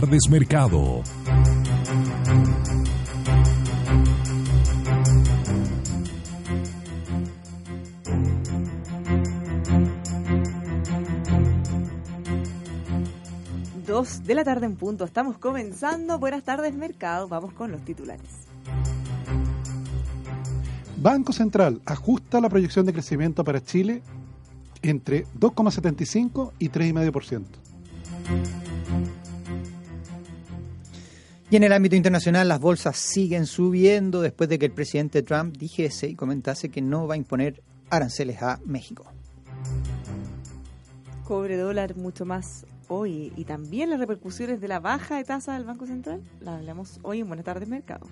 tardes Mercado. Dos de la tarde en punto. Estamos comenzando. Buenas tardes, mercado. Vamos con los titulares. Banco Central ajusta la proyección de crecimiento para Chile entre 2,75 y 3,5%. Y en el ámbito internacional las bolsas siguen subiendo después de que el presidente Trump dijese y comentase que no va a imponer aranceles a México. Cobre dólar mucho más hoy y también las repercusiones de la baja de tasa del Banco Central. La hablamos hoy en Buenas tardes Mercado.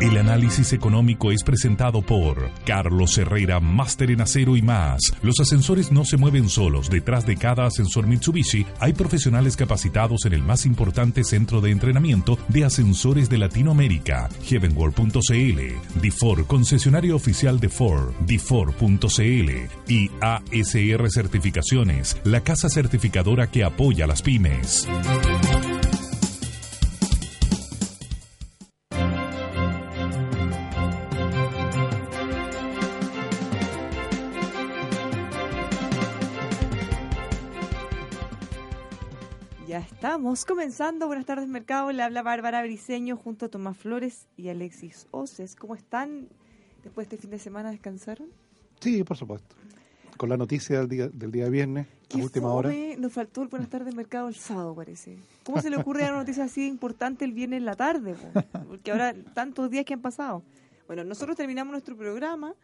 El análisis económico es presentado por Carlos Herrera, Máster en Acero y más. Los ascensores no se mueven solos. Detrás de cada ascensor Mitsubishi hay profesionales capacitados en el más importante centro de entrenamiento de ascensores de Latinoamérica, heavenworld.cl, DIFOR, concesionario oficial de Ford, DIFOR.cl y ASR Certificaciones, la casa certificadora que apoya a las pymes. Estamos comenzando. Buenas tardes, mercado. Le habla Bárbara Briseño junto a Tomás Flores y Alexis Oces. ¿Cómo están? Después de este fin de semana, ¿descansaron? Sí, por supuesto. Con la noticia del día, del día viernes, a ¿Qué última hora. Nos faltó el Buenas tardes, mercado el sábado, parece. ¿Cómo se le ocurre dar una noticia así importante el viernes en la tarde? po? Porque ahora tantos días que han pasado. Bueno, nosotros terminamos nuestro programa.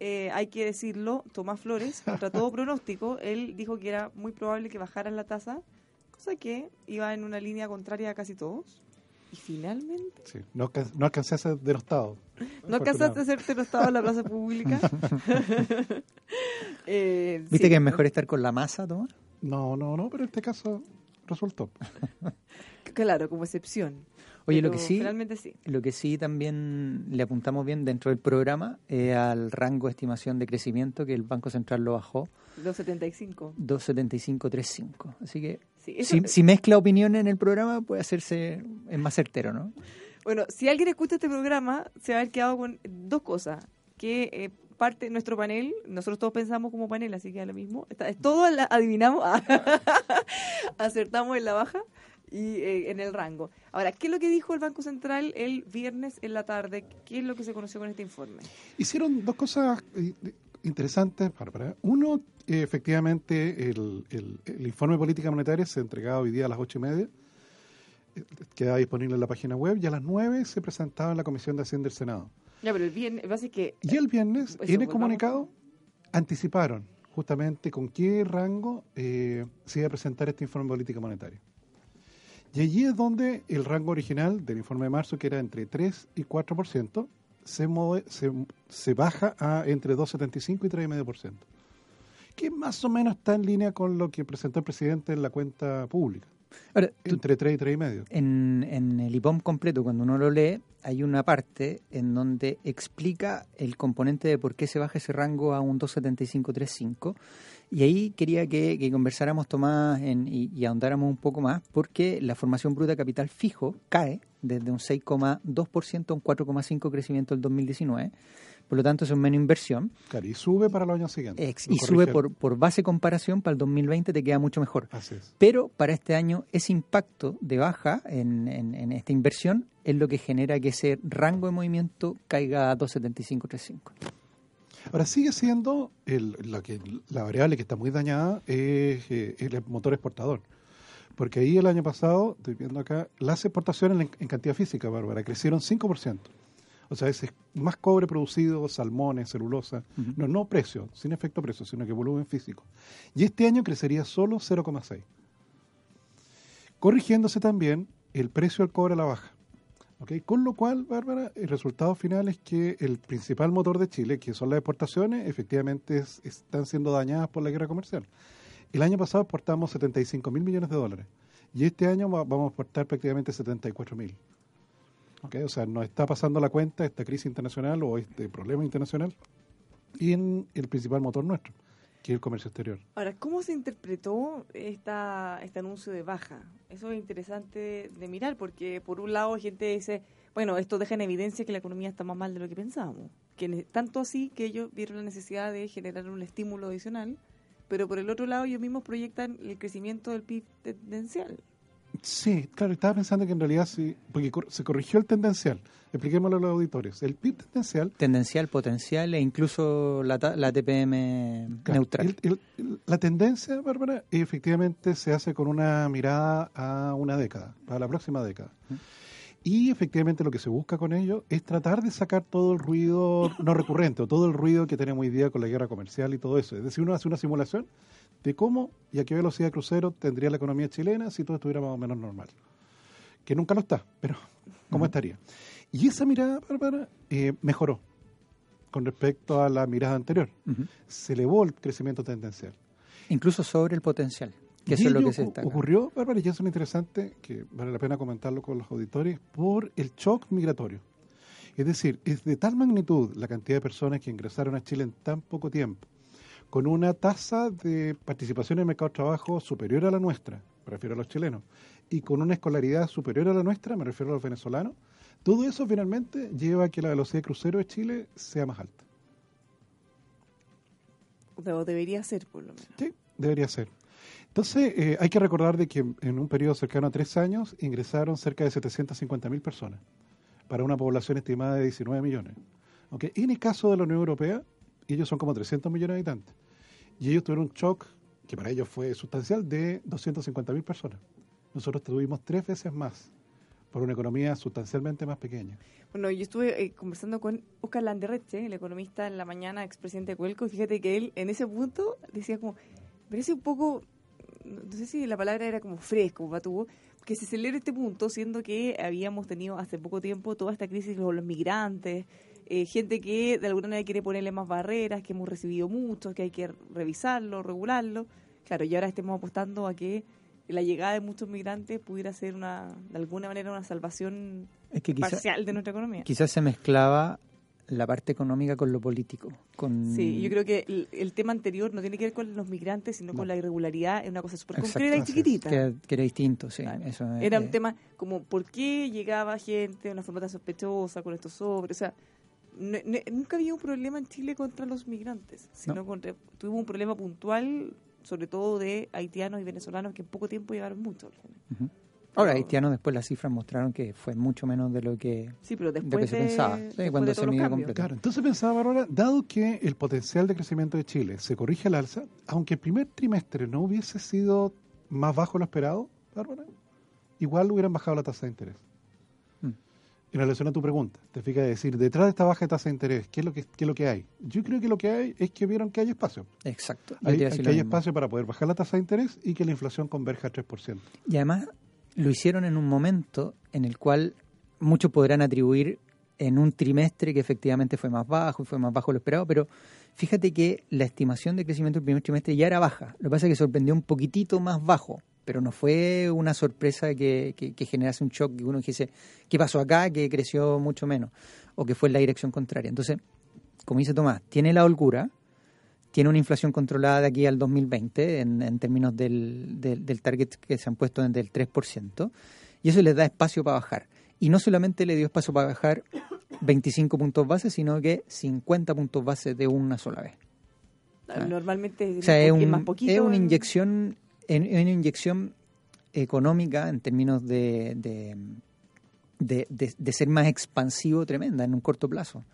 eh, hay que decirlo, Tomás Flores, contra todo pronóstico, él dijo que era muy probable que bajaran la tasa, cosa que iba en una línea contraria a casi todos. Y finalmente, Sí, no, no alcancé a ser denostado. no alcanzaste a hacerte estado en la plaza pública. Eh, ¿Viste sí, que es mejor estar con la masa, Tomás? No, no, no, pero en este caso resultó. Claro, como excepción. Oye, lo que sí, Finalmente sí. lo que sí también le apuntamos bien dentro del programa es al rango de estimación de crecimiento que el Banco Central lo bajó 275. 275-35. Así que Sí, eso- si, si mezcla opiniones en el programa puede hacerse es más certero, ¿no? Bueno, si alguien escucha este programa, se va a haber quedado con dos cosas. Que eh, parte de nuestro panel, nosotros todos pensamos como panel, así que es lo mismo. Está- es todo la- adivinamos, acertamos en la baja y eh, en el rango. Ahora, ¿qué es lo que dijo el Banco Central el viernes en la tarde? ¿Qué es lo que se conoció con este informe? Hicieron dos cosas eh, interesantes. Uno, eh, efectivamente, el, el- el informe de política monetaria se entregaba hoy día a las ocho y media. Eh, Queda disponible en la página web y a las nueve se presentaba en la Comisión de Hacienda del Senado. Ya, pero el viernes, que... Y el viernes, Eso, en el comunicado, anticiparon justamente con qué rango eh, se iba a presentar este informe de política monetaria. Y allí es donde el rango original del informe de marzo, que era entre 3 y 4%, se, mueve, se, se baja a entre 2,75 y 3,5%. Que más o menos está en línea con lo que presentó el presidente en la cuenta pública, Ahora, tú- entre 3 y 3,5%. en, en el IPOM completo, cuando uno lo lee, hay una parte en donde explica el componente de por qué se baja ese rango a un 275-35. Y ahí quería que, conversáramos, Tomás, en- y, y ahondáramos un poco más, porque la formación bruta capital fijo cae desde un 6,2% a un 4,5% crecimiento del 2019. Por lo tanto, es menos inversión. Claro, y sube para los años siguientes. Ex- y sube por, por base comparación para el 2020, te queda mucho mejor. Así es. Pero para este año ese impacto de baja en, en- en esta inversión es lo que genera que ese rango de movimiento caiga a 275-35. Ahora sigue siendo el, la, que, la variable que está muy dañada es, eh, el motor exportador. Porque ahí el año pasado, estoy viendo acá, las exportaciones en, en cantidad física, Bárbara, crecieron 5%. O sea, es más cobre producido, salmones, celulosa. No, no precio, sin efecto precio, sino que volumen físico. Y este año crecería solo 0,6. Corrigiéndose también el precio del cobre a la baja. ¿ok? Con lo cual, Bárbara, el resultado final es que el principal motor de Chile, que son las exportaciones, efectivamente es- están siendo dañadas por la guerra comercial. El año pasado exportamos 75 mil millones de dólares y este año va- vamos a exportar prácticamente 74 mil. ¿Ok? O sea, nos está pasando la cuenta esta crisis internacional o este problema internacional y en el principal motor nuestro. que es el comercio exterior. Ahora, ¿cómo se interpretó esta, este anuncio de baja? Eso es interesante de mirar, porque por un lado gente dice, bueno, esto deja en evidencia que la economía está más mal de lo que pensábamos. Que tanto así que ellos vieron la necesidad de generar un estímulo adicional, pero por el otro lado ellos mismos proyectan el crecimiento del PIB tendencial. Sí, claro, estaba pensando que en realidad sí, porque se corrigió el tendencial. Expliquémoslo a los auditores. El PIB tendencial. Tendencial, potencial e incluso la, la TPM neutral. la tendencia, Bárbara, efectivamente se hace con una mirada a una década, a la próxima década. Y efectivamente lo que se busca con ello es tratar de sacar todo el ruido no recurrente o todo el ruido que tenemos hoy día con la guerra comercial y todo eso. Es decir, uno hace una simulación de cómo y a qué velocidad crucero tendría la economía chilena si todo estuviera más o menos normal. Que nunca lo está, pero ¿cómo estaría? Y esa mirada, Bárbara, eh, mejoró con respecto a la mirada anterior. Se elevó el crecimiento tendencial. Incluso sobre el potencial. Que eso es lo que se destaca. Ocurrió, Bárbara, y eso es interesante, que vale la pena comentarlo con los auditores, por el shock migratorio. Es decir, es de tal magnitud la cantidad de personas que ingresaron a Chile en tan poco tiempo, con una tasa de participación en el mercado de trabajo superior a la nuestra, me refiero a los chilenos, y con una escolaridad superior a la nuestra, me refiero a los venezolanos, todo eso finalmente lleva a que la velocidad de crucero de Chile sea más alta. O debería ser, por lo menos. Sí, debería ser. Entonces, eh, hay que recordar de que en un periodo cercano a tres años ingresaron cerca de 750.000 personas para una población estimada de 19 millones. ¿Okay? En el caso de la Unión Europea, ellos son como 300 millones de habitantes. Y ellos tuvieron un shock, que para ellos fue sustancial, de 250.000 personas. Nosotros tuvimos tres veces más, por una economía sustancialmente más pequeña. Bueno, yo estuve eh, conversando con Oscar Landerreche, el economista en la mañana, expresidente de Cuelco, y fíjate que él en ese punto decía como, parece un poco no sé si la palabra era como fresco, Batubo, que se celebre este punto, siendo que habíamos tenido hace poco tiempo toda esta crisis con los migrantes, eh, gente que de alguna manera quiere ponerle más barreras, que hemos recibido muchos, que hay que revisarlo, regularlo. Claro, y ahora estemos apostando a que la llegada de muchos migrantes pudiera ser una, de alguna manera una salvación parcial de nuestra economía. Quizás se mezclaba la parte económica con lo político. Con... Sí, yo creo que el, tema anterior no tiene que ver con los migrantes, sino con la irregularidad, es una cosa súper concreta y chiquitita. Que, era distinto, sí. era un tema como por qué llegaba gente de una forma tan sospechosa con estos sobres, o sea, nunca había un problema en Chile contra los migrantes, sino contra, tuvimos un problema puntual, sobre todo de haitianos y venezolanos que en poco tiempo llegaron mucho. Ahora, haitianos después las cifras mostraron que fue mucho menos de lo que, sí, pero después se pensaba. cuando se midió completo. Claro, entonces pensaba, ahora, dado que el potencial de crecimiento de Chile se corrige al alza, aunque el primer trimestre no hubiese sido más bajo de lo esperado, Bárbara, igual hubieran bajado la tasa de interés. En relación a tu pregunta, te fijas decir, detrás de esta baja tasa de interés, ¿qué es, lo que, qué es lo que hay? Yo creo que lo que hay es que vieron que hay espacio. Exacto. Hay, que hay espacio para poder bajar la tasa de interés y que la inflación converja a 3%. Y además, lo hicieron en un momento en el cual muchos podrán atribuir en un trimestre que efectivamente fue más bajo, y fue más bajo lo esperado, pero fíjate que la estimación de crecimiento del primer trimestre ya era baja. Lo que pasa es que sorprendió un poquitito más bajo, pero no fue una sorpresa que, que, generase un shock, que uno dijese, ¿qué pasó acá? Que creció mucho menos, o que fue en la dirección contraria. Entonces, como dice Tomás, tiene la holgura, tiene una inflación controlada de aquí al 2020 en, en términos del, del, target que se han puesto del 3%, y eso les da espacio para bajar. Y no solamente le dio espacio para bajar 25 puntos base, sino que 50 puntos base de una sola vez. Normalmente es, es, más poquito es una inyección, una inyección económica en términos de, de, de ser más expansivo tremenda en un corto plazo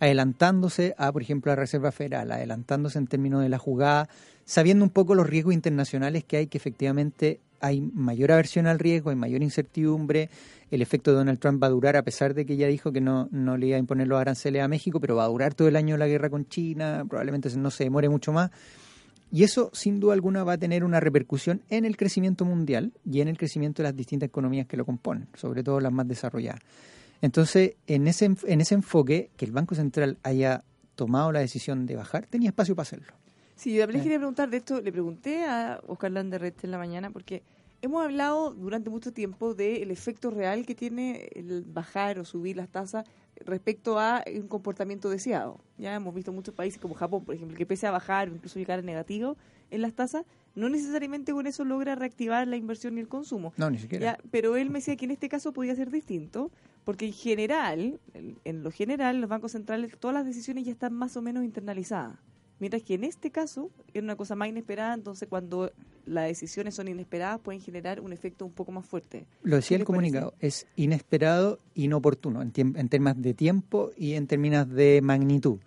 adelantándose a, por ejemplo, la Reserva Federal, adelantándose en términos de la jugada, sabiendo un poco los riesgos internacionales que hay, que efectivamente hay mayor aversión al riesgo, hay mayor incertidumbre, el efecto de Donald Trump va a durar, a pesar de que ya dijo que no, no le iba a imponer los aranceles a México, pero va a durar todo el año la guerra con China, probablemente no se demore mucho más. Y eso, sin duda alguna, va a tener una repercusión en el crecimiento mundial y en el crecimiento de las distintas economías que lo componen, sobre todo las más desarrolladas. Entonces, en ese, en ese enfoque, que el Banco Central haya tomado la decisión de bajar, tenía espacio para hacerlo. Sí, yo también quería preguntar de esto, le pregunté a Oscar Landerrete en la mañana, porque hemos hablado durante mucho tiempo del efecto real que tiene el bajar o subir las tasas respecto a un comportamiento deseado. Ya hemos visto muchos países como Japón, por ejemplo, que pese a bajar o incluso llegar a negativo en las tasas, no necesariamente con eso logra reactivar la inversión y el consumo. No, ni siquiera. Ya, pero él me decía que en este caso podía ser distinto, porque en general, en, en lo general, los bancos centrales, todas las decisiones ya están más o menos internalizadas. Mientras que en este caso era una cosa más inesperada, entonces cuando las decisiones son inesperadas pueden generar un efecto un poco más fuerte. Lo decía ¿Qué el parece? comunicado, es inesperado, inoportuno en, en términos de tiempo y en términos de magnitud.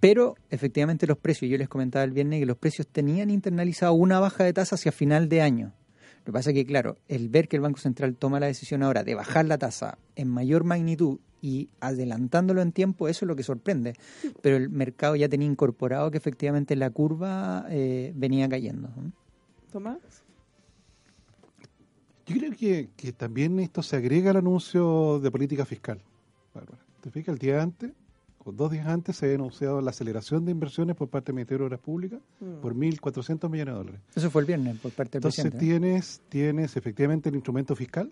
Pero efectivamente los precios, yo les comentaba el viernes que los precios tenían internalizado una baja de tasa hacia final de año. Lo que pasa es que, claro, el ver que el Banco Central toma la decisión ahora de bajar la tasa en mayor magnitud y adelantándolo en tiempo, eso es lo que sorprende. Pero el mercado ya tenía incorporado que efectivamente la curva eh, venía cayendo. Tomás. Yo creo que, que también esto se agrega al anuncio de política fiscal. Bárbara. ¿Te fijas? El día antes, dos días antes, se había anunciado la aceleración de inversiones por parte del Ministerio de Obras Públicas Mm. por 1.400 millones de dólares. Eso fue el viernes por parte del Entonces presidente. ¿no? tienes, tienes efectivamente el instrumento fiscal,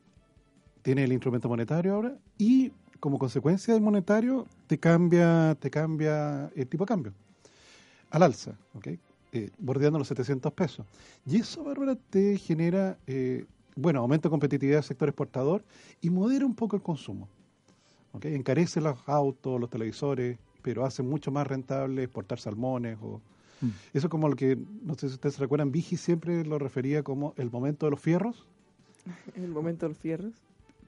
tienes el instrumento monetario ahora, y como consecuencia del monetario te cambia, te cambia el tipo de cambio al alza, ¿ok? Eh, bordeando los 700 pesos. Y eso, Bárbara, te genera, eh, bueno, aumento de competitividad del sector exportador y modera un poco el consumo. Encarece los autos, los televisores, pero hace mucho más rentable exportar salmones o... Mm. Eso es como lo que, no sé si ustedes se recuerdan, Vigi siempre lo refería como el momento de los fierros, el momento de los fierros.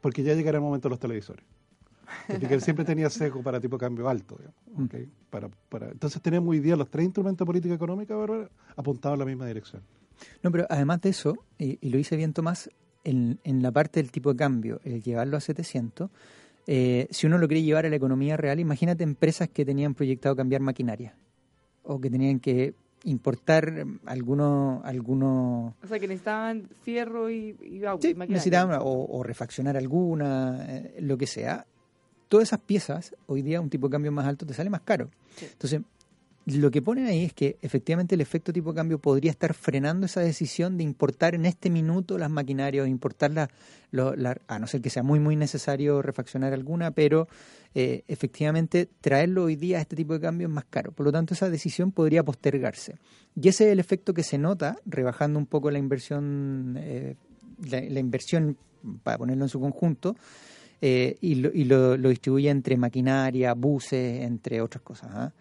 porque ya llegará el momento de los televisores. Así que él siempre tenía sesgo para tipo de cambio alto. digamos, ¿ok? para, para, entonces tenemos hoy día los tres instrumentos de política económica Bárbara, apuntados en la misma dirección. No, pero además de eso, y, y lo hice bien Tomás, en, en la parte del tipo de cambio, el llevarlo a 700, eh, si uno lo quiere llevar a la economía real, imagínate empresas que tenían proyectado cambiar maquinaria o que tenían que importar algunos algunos O sea, que necesitaban fierro y, y auto. Sí, y maquinaria. necesitaban o, o refaccionar alguna, eh, lo que sea. Todas esas piezas, hoy día un tipo de cambio más alto te sale más caro. Sí. Entonces, lo que ponen ahí es que efectivamente el efecto tipo de cambio podría estar frenando esa decisión de importar en este minuto las maquinarias importar la, a no ser que sea muy muy necesario refaccionar alguna, pero eh, efectivamente traerlo hoy día a este tipo de cambio es más caro. Por lo tanto, esa decisión podría postergarse. Y ese es el efecto que se nota, rebajando un poco la inversión, eh, la, inversión, para ponerlo en su conjunto, eh, y, lo, y lo, distribuye entre maquinaria, buses, entre otras cosas. ¿ah?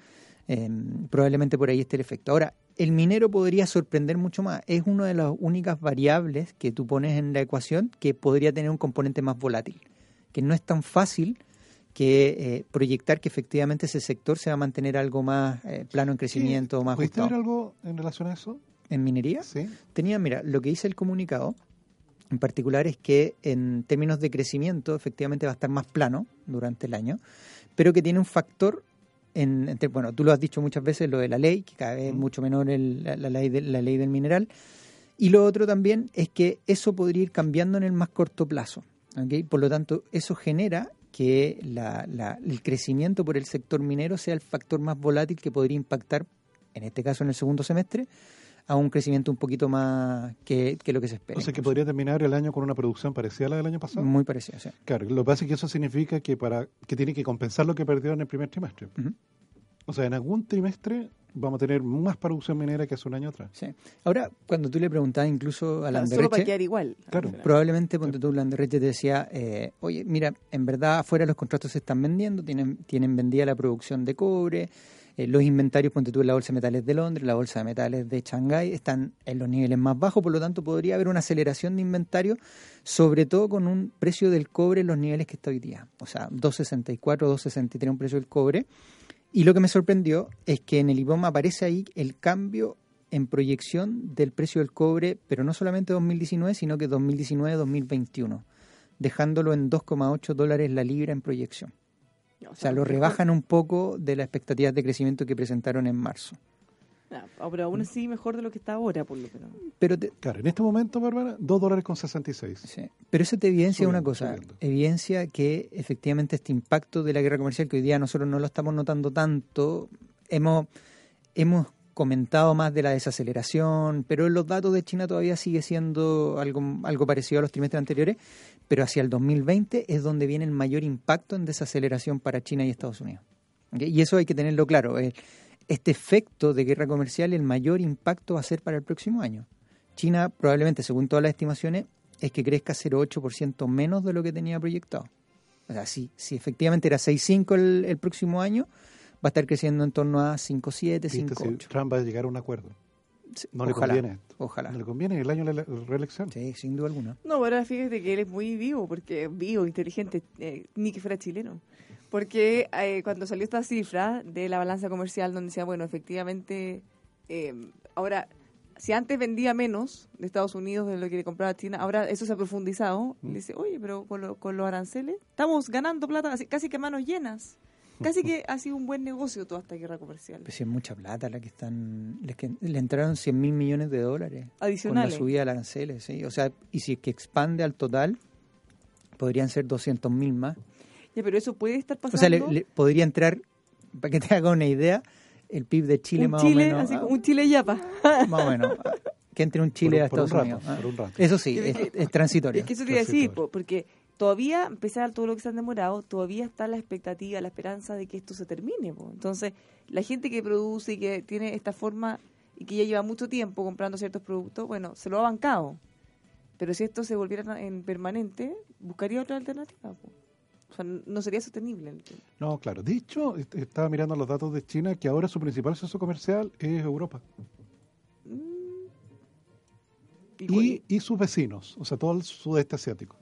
Eh, probablemente por ahí esté el efecto. Ahora, el minero podría sorprender mucho más. Es una de las únicas variables que tú pones en la ecuación que podría tener un componente más volátil, que no es tan fácil que eh, proyectar que efectivamente ese sector se va a mantener algo más eh, plano en crecimiento, más ¿Pudiste ver algo en relación a eso? ¿En minería? Sí. Tenía, mira, lo que dice el comunicado en particular es que en términos de crecimiento efectivamente va a estar más plano durante el año, pero que tiene un factor en, entre- bueno, tú lo has dicho muchas veces, lo de la ley, que cada vez es mucho menor el- la, la ley de- la ley del mineral, y lo otro también es que eso podría ir cambiando en el más corto plazo. ¿ok? Por lo tanto, eso genera que la- la- el crecimiento por el sector minero sea el factor más volátil que podría impactar, en este caso en el segundo semestre, a un crecimiento un poquito más que, que lo que se espera. O sea que podría terminar el año con una producción parecida a la del año pasado. Muy parecido, sí. Claro, lo que pasa es que eso significa que para que tiene que compensar lo que perdió en el primer trimestre. O sea, en algún trimestre vamos a tener más producción minera que hace un año atrás. sí. Ahora, cuando tú le preguntabas incluso a Claro, solo para Landerreche, quedar igual. Claro. probablemente ponte tú, Landerreche te decía, eh, oye, mira, en verdad afuera los contratos se están vendiendo, tienen, tienen vendida la producción de cobre, eh, los inventarios, ponte tú en la Bolsa de Metales de Londres, la Bolsa de Metales de Shanghái, están en los niveles más bajos, por lo tanto podría haber una aceleración de inventario, sobre todo con un precio del cobre en los niveles que está hoy día. O sea, 2.64, 2.63 un precio del cobre. Y lo que me sorprendió es que en el IBOM aparece ahí el cambio en proyección del precio del cobre, pero no solamente 2019, sino que 2019-2021, dejándolo en 2,8 dólares la libra en proyección. No, O sea, lo rebajan un poco de las expectativas de crecimiento que presentaron en marzo. No, pero aún así mejor de lo que está ahora, por lo menos. Pero te- Claro, en este momento, Bárbara, 2 dólares con 66. Sí. Pero eso te evidencia Subiendo, una cosa, subiendo. evidencia que efectivamente este impacto de la guerra comercial, que hoy día nosotros no lo estamos notando tanto, hemos, hemos comentado más de la desaceleración, pero los datos de China todavía sigue siendo algo, algo parecido a los trimestres anteriores, pero hacia el 2020 es donde viene el mayor impacto en desaceleración para China y Estados Unidos. Y eso hay que tenerlo claro. eh, Este efecto de guerra comercial, el mayor impacto va a ser para el próximo año. China probablemente, según todas las estimaciones, es que crezca 0,8% menos de lo que tenía proyectado. O sea, si, si efectivamente era 6,5 el, el próximo año, va a estar creciendo en torno a 5,7, ¿Viste? Si 5,8. Trump va a llegar a un acuerdo. No le ojalá, conviene esto. Ojalá. ¿No le conviene el año de la reelección? Sí, sin duda alguna. No, ahora fíjate que él es muy vivo, porque vivo, inteligente, eh, ni que fuera chileno. Porque eh, cuando salió esta cifra de la balanza comercial, donde decía, bueno, efectivamente, eh, ahora, si antes vendía menos de Estados Unidos de lo que le compraba China, ahora eso se ha profundizado. Mm. Le dice, oye, pero con, lo- con los aranceles estamos ganando plata así- casi que a manos llenas. Casi que ha sido un buen negocio toda esta guerra comercial. Pues es mucha plata la que están. Les que, le entraron 100 mil millones de dólares. Con la Adicionales. subida de aranceles, sí. O sea, y si es que expande al total, podrían ser 200 mil más. Ya, pero eso puede estar O pasando. sea, le, le podría entrar, para que te haga una idea, el PIB de Chile un más Chile, o menos. así ah, como un Chile yapa. Más o menos. ah, Que entre un Chile Por- a por un Estados rato, Unidos. ah. por un rato. Eso sí, Es es, transitorio. Es que eso te iba a decir, porque todavía, a pesar de todo lo que se han demorado, todavía está la expectativa, la esperanza de que esto se termine. po. Entonces, la gente que produce y que tiene esta forma y que ya lleva mucho tiempo comprando ciertos productos, bueno, se lo ha bancado. Pero si esto se volviera en permanente, buscaría otra alternativa. po. O sea, no sería sostenible. No, claro. Dicho, est- estaba mirando los datos de China, que ahora su principal socio comercial es Europa. Mm. Y, y sus vecinos, o sea, todo el sudeste asiático.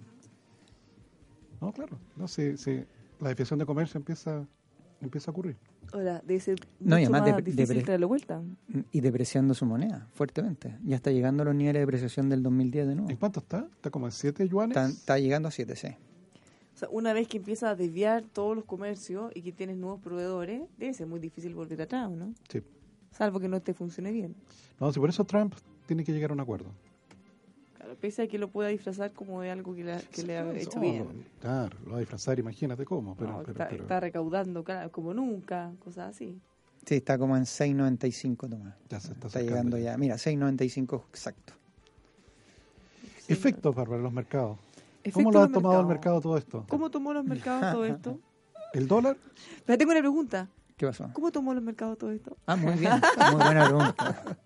No, claro. No, si, si la desviación de comercio empieza, empieza a ocurrir. Ahora, debe ser No, y además más de- difícil de- traerlo vuelta. Y depreciando su moneda fuertemente. Ya está llegando a los niveles de depreciación del 2010 de nuevo. ¿En cuánto está? ¿Está como en 7 yuanes? Está, está llegando a 7, sí. O sea, una vez que empieza a desviar todos los comercios y que tienes nuevos proveedores, debe ser muy difícil volver atrás, ¿no? Sí. Salvo que no te funcione bien. No, si por eso Trump tiene que llegar a un acuerdo. Claro, pese a que lo pueda disfrazar como de algo que le, que le ha hecho bien. lo- Claro, lo va a disfrazar, imagínate cómo. Pero, No, pero- está, pero está recaudando claro, como nunca, cosas así. Sí, está como en 6.95 Tomás. ya se está, Está llegando ya. Mira, 6.95 exacto. Sí, Efectos, Bárbara, en los mercados. Efectos ¿Cómo lo ha tomado el mercado todo esto? ¿Cómo tomó los mercados todo esto? ¿El dólar? Pero tengo una pregunta. ¿Qué pasó? ¿Cómo tomó los mercados todo esto? Ah, muy bien. Muy buena pregunta.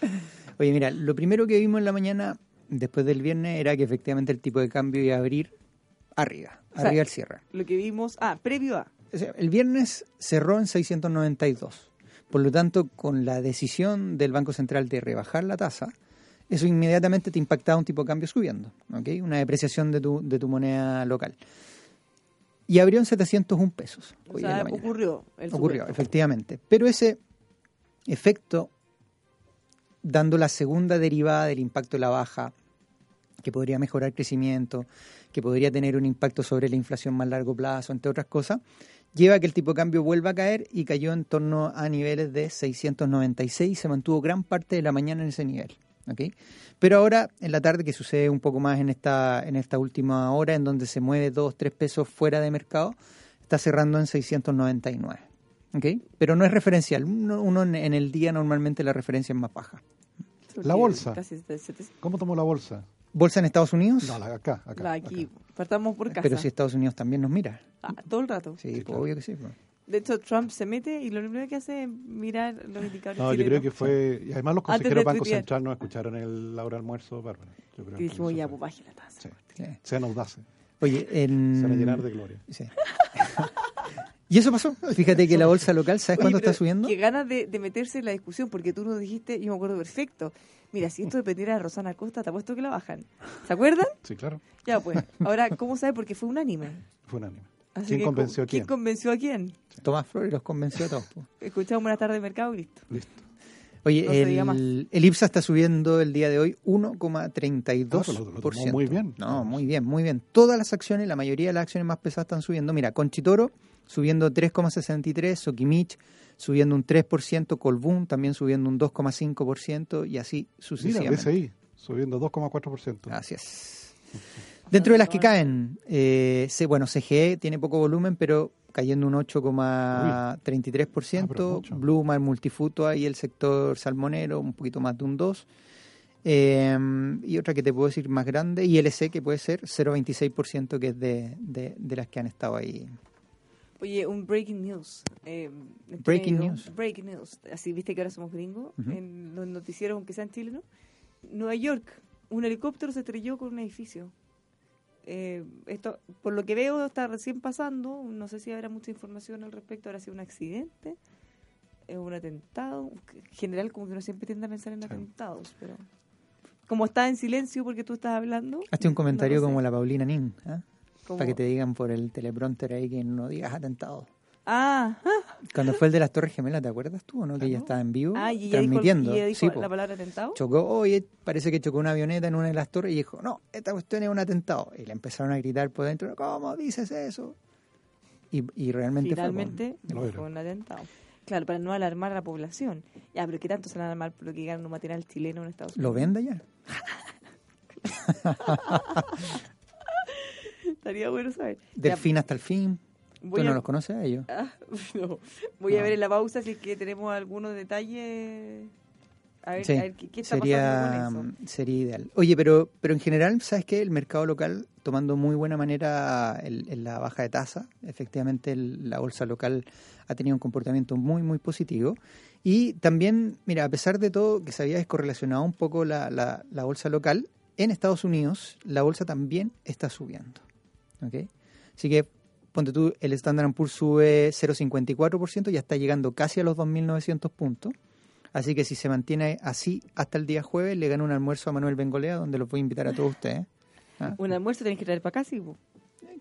Oye, mira, lo primero que vimos en la mañana, después del viernes, era que efectivamente el tipo de cambio iba a abrir arriba, O sea, arriba al cierre. Lo que vimos, ah, previo a. O sea, el viernes cerró en 692. Por lo tanto, con la decisión del Banco Central de rebajar la tasa, eso inmediatamente te impactaba un tipo de cambio subiendo, ¿ok? Una depreciación de tu, de tu moneda local. Y abrió en 701 pesos. O en la ocurrió. El Ocurrió, efectivamente. Pero ese efecto, dando la segunda derivada del impacto de la baja, que podría mejorar crecimiento, que podría tener un impacto sobre la inflación más largo plazo, entre otras cosas, lleva a que el tipo de cambio vuelva a caer y cayó en torno a niveles de 696 y se mantuvo gran parte de la mañana en ese nivel. ¿ok? Pero ahora, en la tarde, que sucede un poco más en esta, en esta última hora, en donde se mueve 2, 3 pesos fuera de mercado, está cerrando en 699. ¿Ok? Pero no es referencial. Uno, uno en, en el día normalmente la referencia es más baja. La bolsa. Casi 700. ¿Cómo tomó la bolsa? ¿Bolsa en Estados Unidos? No, la, acá, acá. La aquí, acá. partamos por casa. Pero si Estados Unidos también nos mira. Ah, todo el rato. Sí, Sí, pues, claro. obvio que sí. pues. De hecho, Trump se mete y lo primero que hace es mirar los indicadores. No, yo creo que fue... Y además los consejeros Banco tuitear. Central no escucharon el, hora almuerzo, Bárbara. Yo creo Y que dijimos, ya, pues baje la tasa. Sí. Sí. Sean audaces. Oye, en... Se van a llenar de gloria. Sí. y eso pasó. Fíjate que la bolsa local, ¿sabes Oye, pero está subiendo? Qué ganas de, de meterse en la discusión, porque tú nos dijiste, yo me acuerdo perfecto. Mira, si esto dependiera de Rosana Costa, te apuesto que la bajan. ¿Se acuerdan? Sí, claro. Ya, pues. Ahora, ¿cómo sabe? Porque fue unánime. Fue unánime. Así ¿Quién que, convenció a quién? ¿Quién convenció a quién? Tomás Flores los convenció a todos. pues. Escuchamos una tarde de mercado y listo. Listo. Oye, No el, el IPSA está subiendo el día de hoy 1,32%. Ah, muy bien. No, muy bien, muy bien. Todas las acciones, la mayoría de las acciones más pesadas están subiendo. Mira, Conchitoro subiendo 3,63%, Sokimich subiendo un 3%, Colbún también subiendo un 2,5% y así Mira, sucesivamente. BCI subiendo 2,4%. Gracias. Dentro de las que caen, eh, bueno, CGE tiene poco volumen, pero cayendo un Ah, pero 8,33%. mucho. Blumar, Multifutua y el sector salmonero, un poquito más de un 2%. Eh, y otra que te puedo decir más grande, ILC, que puede ser 0,26%, que es de, de, de las que han estado ahí. Oye, un breaking news. eh, Breaking news. Breaking news. Así, viste que ahora somos gringos. En los noticieros, aunque sean chilenos. Nueva York, un helicóptero se estrelló con un edificio. Eh, esto, por lo que veo, está recién pasando. No sé si habrá mucha información al respecto. Habrá sido un accidente, eh, un atentado. En general, como que uno siempre tiende a pensar en atentados, pero como está en silencio porque tú estás hablando. Hazte un comentario como la Paulina Nin, ¿ah? Como- para que te digan por el teleprompter ahí que no digas atentado. Ah, Cuando fue el de las Torres Gemelas, ¿te acuerdas tú o no? Que ella estaba en vivo ah, y dijo, transmitiendo. y ella dijo Sí, la palabra atentado. chocó, oye, parece que chocó una avioneta en una de las torres y dijo, no, esta cuestión es un atentado. Y le empezaron a gritar por dentro, ¿cómo dices eso? Y, y realmente Finalmente Lo era. fue un atentado. Claro, para no alarmar a la población. Ya, pero ¿qué tanto se van a alarmar por lo que ganan un material chileno en Estados fue. ¿Lo Unidos? vende ya? Estaría bueno saber. Del Ya, fin hasta el fin. voy ¿Tú no a- los conoces a ellos? Ah, no. Voy a ver en la pausa si es que tenemos algunos detalles. A ver, Sí, a ver qué, qué está sería, pasando con eso. sería ideal. Oye, pero, pero en general, ¿sabes qué? El mercado local, tomando muy buena manera el- el- la baja de tasa, efectivamente el- la bolsa local ha tenido un comportamiento muy, muy positivo. Y también, mira, a pesar de todo que se había descorrelacionado un poco la, la- la bolsa local, en Estados Unidos la bolsa también está subiendo. ¿Ok? Así que, ponte tú, el Standard Poor's sube 0,54%, ya está llegando casi a los 2.900 puntos. Así que si se mantiene así hasta el día jueves, le gano un almuerzo a Manuel Bengolea, donde los voy a invitar a todos ustedes. ¿Ah? Un almuerzo tenés que traer para acá, sí.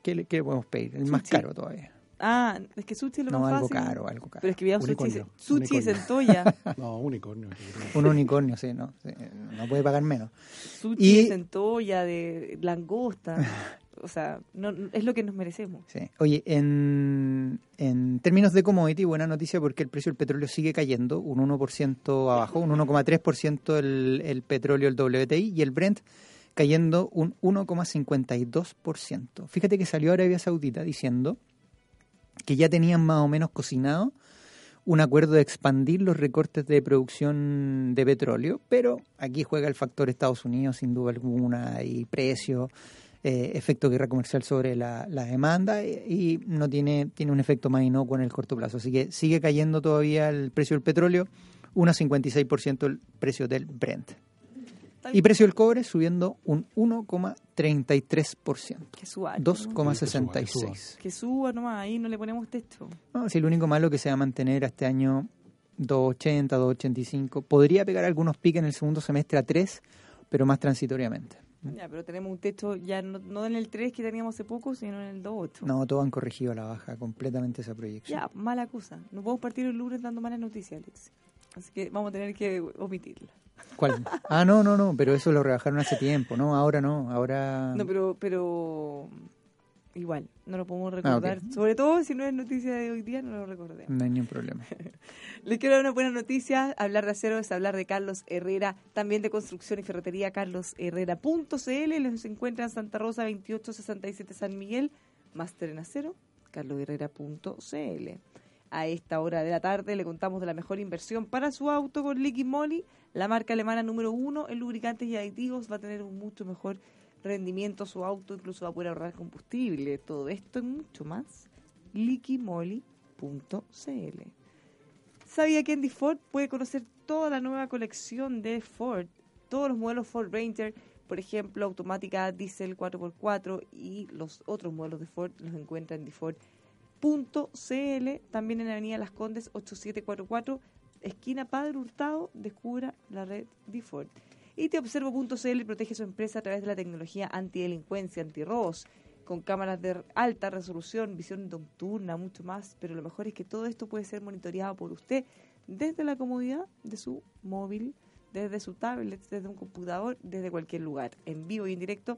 ¿Qué, le, qué le podemos pedir? El más caro todavía. Ah, es que sushi es lo No, más algo fácil. caro, algo caro. Pero es que había sushi, Unicornio, sushi y unicornio. centolla. No, unicornio. Un unicornio, sí, no, sí, no puede pagar menos. sushi Y- centolla, de langosta. O sea, no, es lo que nos merecemos. Sí. Oye, en, en términos de commodity, buena noticia porque el precio del petróleo sigue cayendo, un 1% abajo, un 1,3% el, el petróleo, el WTI, y el Brent cayendo un 1,52%. Fíjate que salió Arabia Saudita diciendo que ya tenían más o menos cocinado un acuerdo de expandir los recortes de producción de petróleo, pero aquí juega el factor Estados Unidos sin duda alguna y precio, eh, efecto guerra comercial sobre la, la demanda eh, y no tiene, tiene un efecto más inocuo en el corto plazo. Así que sigue cayendo todavía el precio del petróleo, 1,56% el precio del Brent. Y precio del cobre subiendo un 1,33%. Que suba. harto, ¿no? 2,66. Que suba nomás, ahí no le ponemos texto. No, si lo único malo que se va a mantener este año 2.80, 2.85. Podría pegar algunos piques en el segundo semestre a 3, pero más transitoriamente. Ya, pero tenemos un texto ya no, no en el 3 que teníamos hace poco, sino en el 2.8. No, todos han corregido a la baja completamente esa proyección. Ya, mala cosa. No podemos partir el lunes dando malas noticias, Alex. Así que vamos a tener que omitirla. ¿Cuál? Ah, no, no, no, pero eso lo rebajaron hace tiempo, ¿no? Ahora no, ahora... No, pero, pero igual, no lo podemos Ah, recordar. Sobre todo si no es noticia de hoy día, no lo recordemos. No hay ningún problema. Les quiero dar una buena noticia. Hablar de acero es hablar de Carlos Herrera, también de construcción y ferretería, carlosherrera.cl. Los encuentran en Santa Rosa 2867 San Miguel, máster en acero, carlosherrera.cl. A esta hora de la tarde le contamos de la mejor inversión para su auto con Liqui Moly, la marca alemana número uno en lubricantes y aditivos. Va a tener un mucho mejor rendimiento su auto, incluso va a poder ahorrar combustible. Todo esto y mucho más. liquimoly.cl ¿Sabía que en Ford puede conocer toda la nueva colección de Ford? Todos los modelos Ford Ranger, por ejemplo, automática, diésel 4x4 y los otros modelos de Ford los encuentra en Ford.cl, también en la Avenida Las Condes 8744, esquina Padre Hurtado, descubra la red Ford. Y teobservo.cl protege su empresa a través de la tecnología antidelincuencia, antirrobos, con cámaras de alta resolución, visión nocturna, mucho más, pero lo mejor es que todo esto puede ser monitoreado por usted desde la comodidad de su móvil, desde su tablet, desde un computador, desde cualquier lugar, en vivo y en directo,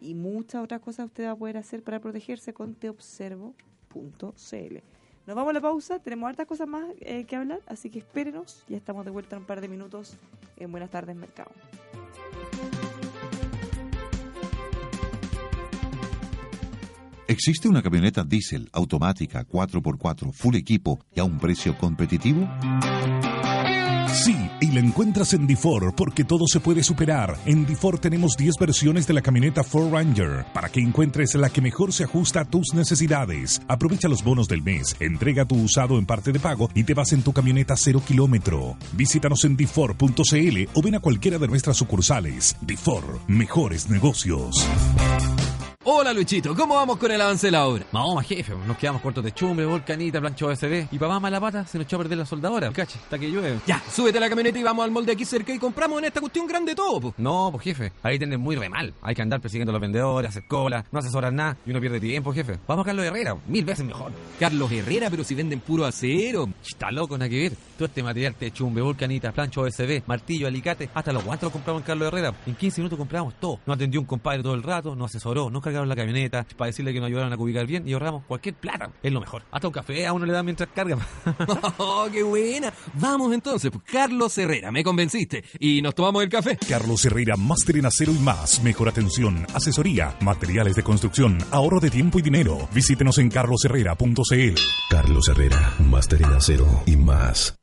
y muchas otras cosas usted va a poder hacer para protegerse con teobservo.cl. Nos vamos a la pausa, tenemos hartas cosas más eh, que hablar, así que espérenos, ya estamos de vuelta en un par de minutos en Buenas tardes Mercado. ¿Existe una camioneta diésel automática 4x4 full equipo y a un precio competitivo? Y la encuentras en DeFord porque todo se puede superar. En DeFord tenemos 10 versiones de la camioneta Ford Ranger para que encuentres la que mejor se ajusta a tus necesidades. Aprovecha los bonos del mes, entrega tu usado en parte de pago y te vas en tu camioneta cero kilómetro. Visítanos en DeFord.cl o ven a cualquiera de nuestras sucursales. DeFord, mejores negocios. Hola Luchito, ¿cómo vamos con el avance de la obra? Más jefe, nos quedamos cortos de chumbre, volcanita, plancho SD. Y papá mala pata se nos echó a perder la soldadora. Cache, hasta que llueve. Ya, súbete a la camioneta y vamos al molde aquí cerca y compramos en esta cuestión grande todo, po. No, pues jefe, ahí tenés muy re mal. Hay que andar persiguiendo a los vendedores, hacer cola, no asesorar nada y uno pierde tiempo, jefe. Vamos a Carlos Herrera, mil veces mejor. Carlos Herrera, pero si venden puro acero. Está loco, nada que ver. Todo este material de chumbe, volcanita, plancho OSB, martillo, alicate, hasta los guantes los compramos en Carlos Herrera. En 15 minutos compramos todo. No atendió un compadre todo el rato, no asesoró, no cargaron la camioneta para decirle que nos ayudaron a ubicar bien y ahorramos cualquier plata. Es lo mejor. Hasta un café a uno le dan mientras carga. ¡Oh, qué buena! Vamos entonces, pues, Carlos Herrera, me convenciste. Y nos tomamos el café. Carlos Herrera, máster en acero y más. Mejor atención, asesoría, materiales de construcción, ahorro de tiempo y dinero. Visítenos en carlosherrera.cl. Carlos Herrera, máster en acero y más.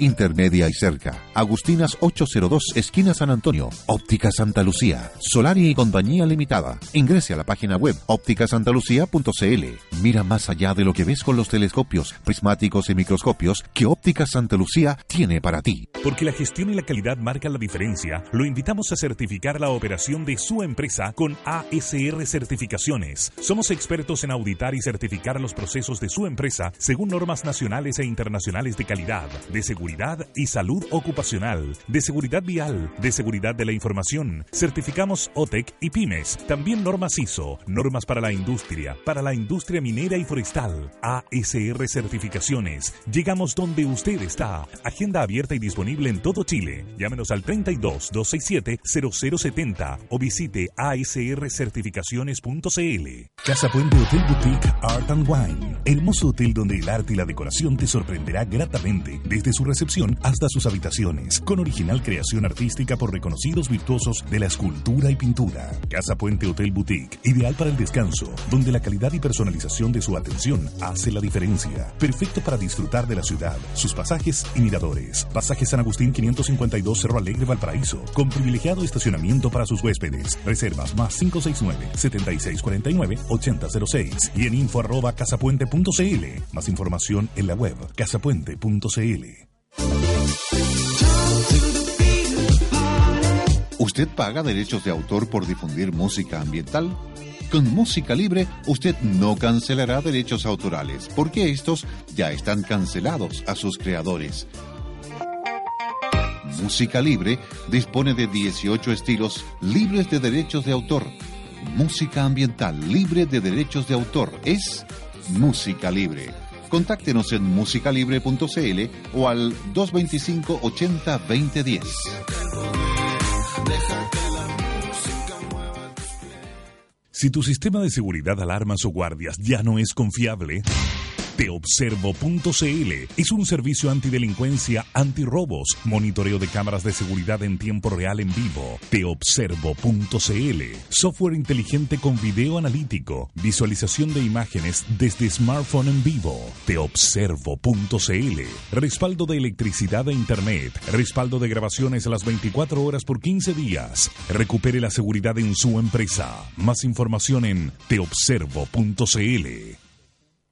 intermedia y cerca. Agustinas 802, esquina San Antonio. Óptica Santa Lucía. Solari y Compañía Limitada. Ingrese a la página web ópticasantalucía.cl. Mira más allá de lo que ves con los telescopios, prismáticos y microscopios que Óptica Santa Lucía tiene para ti. Porque la gestión y la calidad marcan la diferencia, lo invitamos a certificar la operación de su empresa con ASR Certificaciones. Somos expertos en auditar y certificar los procesos de su empresa según normas nacionales e internacionales de calidad, de seguridad y salud ocupacional, de seguridad vial, de seguridad de la información. Certificamos OTEC y PYMES, también normas ISO, normas para la industria, para la industria minera y forestal. ASR Certificaciones. Llegamos donde usted está. Agenda abierta y disponible en todo Chile. Llámenos al 32 267 0070 o visite asrcertificaciones.cl. Casa Puente Hotel Boutique Art and Wine. Hermoso hotel donde el arte y la decoración te sorprenderá gratamente desde su recepción hasta sus habitaciones, con original creación artística por reconocidos virtuosos de la escultura y pintura. Casa Puente Hotel Boutique, ideal para el descanso, donde la calidad y personalización de su atención hace la diferencia. Perfecto para disfrutar de la ciudad, sus pasajes y miradores. Pasaje San Agustín 552 Cerro Alegre Valparaíso, con privilegiado estacionamiento para sus huéspedes. Reservas más 569-7649-8006 y en info arroba casapuente.cl. Más información en la web casapuente.cl. ¿Usted paga derechos de autor por difundir música ambiental? Con música libre, usted no cancelará derechos autorales, porque estos ya están cancelados a sus creadores. Música Libre dispone de 18 estilos libres de derechos de autor. Música ambiental libre de derechos de autor es Música Libre. Contáctenos en musicalibre.cl o al 225 80 2010. Si tu sistema de seguridad, alarmas o guardias ya no es confiable, Teobservo.cl es un servicio antidelincuencia, antirrobos, monitoreo de cámaras de seguridad en tiempo real en vivo. Teobservo.cl, software inteligente con video analítico, visualización de imágenes desde smartphone en vivo. Teobservo.cl, respaldo de electricidad e internet, respaldo de grabaciones a las 24 horas por 15 días. Recupere la seguridad en su empresa. Más información en teobservo.cl.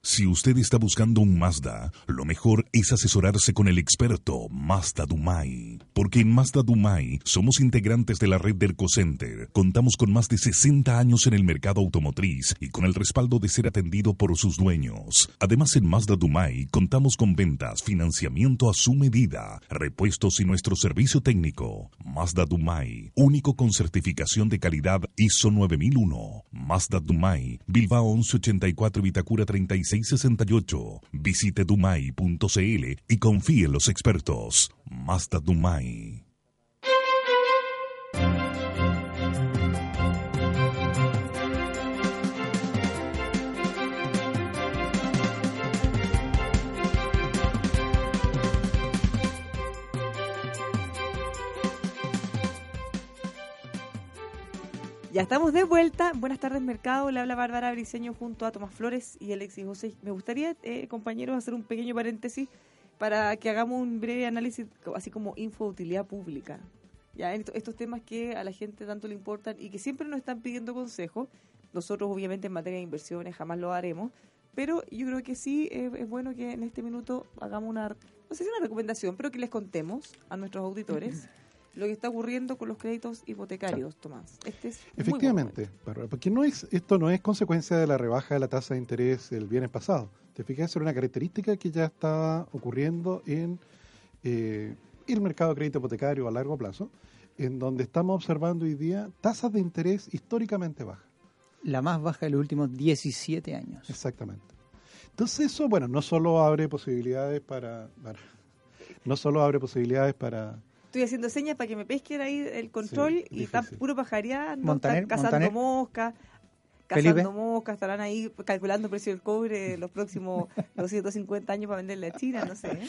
Si usted está buscando un Mazda, lo mejor es asesorarse con el experto Mazda Dumai. Porque en Mazda Dumai somos integrantes de la red del Center. Contamos con más de 60 años en el mercado automotriz y con el respaldo de ser atendido por sus dueños. Además, en Mazda Dumai contamos con ventas, financiamiento a su medida, repuestos y nuestro servicio técnico. Mazda Dumai, único con certificación de calidad ISO 9001. Mazda Dumai, Bilbao 1184 Vitacura 3668. Visite dumai.cl y confíe en los expertos. Mazda Dumai. Ya estamos de vuelta. Buenas tardes, mercado. Le habla Bárbara Briseño junto a Tomás Flores y Alexis José. Me gustaría, eh, compañeros, hacer un pequeño paréntesis para que hagamos un breve análisis, así como info de utilidad pública. Ya esto- estos temas que a la gente tanto le importan y que siempre nos están pidiendo consejos. Nosotros, obviamente, en materia de inversiones jamás lo haremos, pero yo creo que sí eh, es bueno que en este minuto hagamos una, no sé si una recomendación, pero que les contemos a nuestros auditores lo que está ocurriendo con los créditos hipotecarios, Tomás. Este es muy Efectivamente, Bárbara, porque no es, esto no es consecuencia de la rebaja de la tasa de interés el viernes pasado. Te fijas, era una característica que ya estaba ocurriendo en eh, el mercado de crédito hipotecario a largo plazo, en donde estamos observando hoy día tasas de interés históricamente bajas. La más baja de los últimos 17 años. Exactamente. Entonces eso, bueno, no solo abre posibilidades para, para- no solo abre posibilidades para Estoy haciendo señas para que me pesquen ahí el control Sí, y están puro pajareando, Montaner, están cazando moscas, Felipe. cazando moscas, estarán ahí calculando el precio del cobre los próximos 250 años para venderle a China, no sé. ¿eh?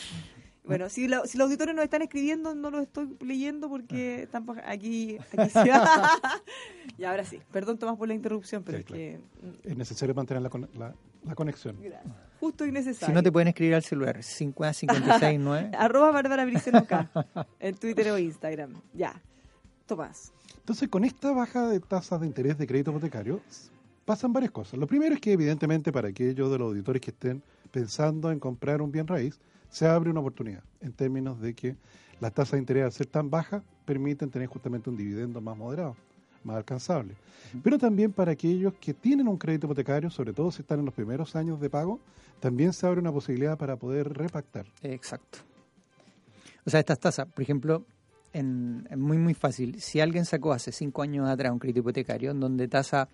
Bueno, si, la- si los auditores nos están escribiendo, no los estoy leyendo porque están paja- aquí. aquí y ahora sí, perdón Tomás por la interrupción, pero Sí, es que. mm, es necesario mantener la, la- la conexión. gracias. Justo y necesario. Si no te pueden escribir al celular, 50569. Arroba Bárbara en Twitter o Instagram. Ya. Tomás. Entonces, con esta baja de tasas de interés de crédito hipotecario, pasan varias cosas. Lo primero es que, evidentemente, para aquellos de los auditores que estén pensando en comprar un bien raíz, se abre una oportunidad en términos de que las tasas de interés, al ser tan bajas, permiten tener justamente un dividendo más moderado, más alcanzable. Pero también para aquellos que tienen un crédito hipotecario, sobre todo si están en los primeros años de pago, también se abre una posibilidad para poder repactar. Exacto. O sea, estas tasas, por ejemplo, en, es muy, muy fácil. Si alguien sacó hace cinco años atrás un crédito hipotecario, en donde tasas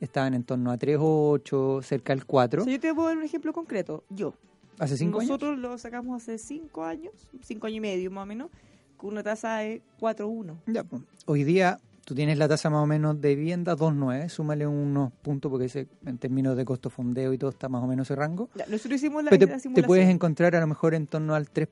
estaban en torno a 3,8, cerca del 4, O sea, yo te puedo dar un ejemplo concreto. Yo. hace cinco años. Nosotros lo sacamos hace cinco años, cinco años y medio más o menos, con una tasa de 4.1. Ya, pues. Hoy día tú tienes la tasa más o menos de vivienda 2,9, súmale unos puntos porque ese, en términos de costo fundeo y todo está más o menos ese rango. Ya, nosotros hicimos la, Pero te, te simulación. puedes encontrar a lo mejor en torno al 3%,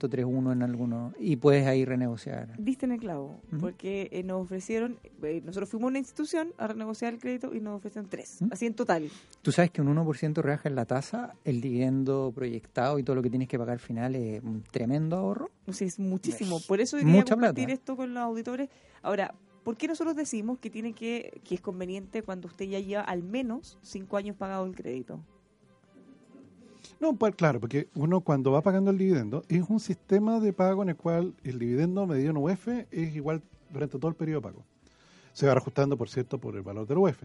3,1 en algunos, y puedes ahí renegociar. Diste en el clavo, Ujú. porque eh, nos ofrecieron, eh, nosotros fuimos a una institución a renegociar el crédito y nos ofrecieron tres, ¿Mm? así en total. Tú sabes que un 1% rebaja en la tasa, el dividendo proyectado y todo lo que tienes que pagar al final es un tremendo ahorro. O sea, es muchísimo. Por eso quería mucha compartir plata. esto con los auditores. Ahora, ¿por qué nosotros decimos que tiene que, que es conveniente cuando usted ya lleva al menos cinco años pagado el crédito? No, pues claro, porque uno cuando va pagando el dividendo es un sistema de pago en el cual el dividendo medido en UF es igual durante todo el periodo de pago. Se va reajustando, por cierto, por el valor del UF.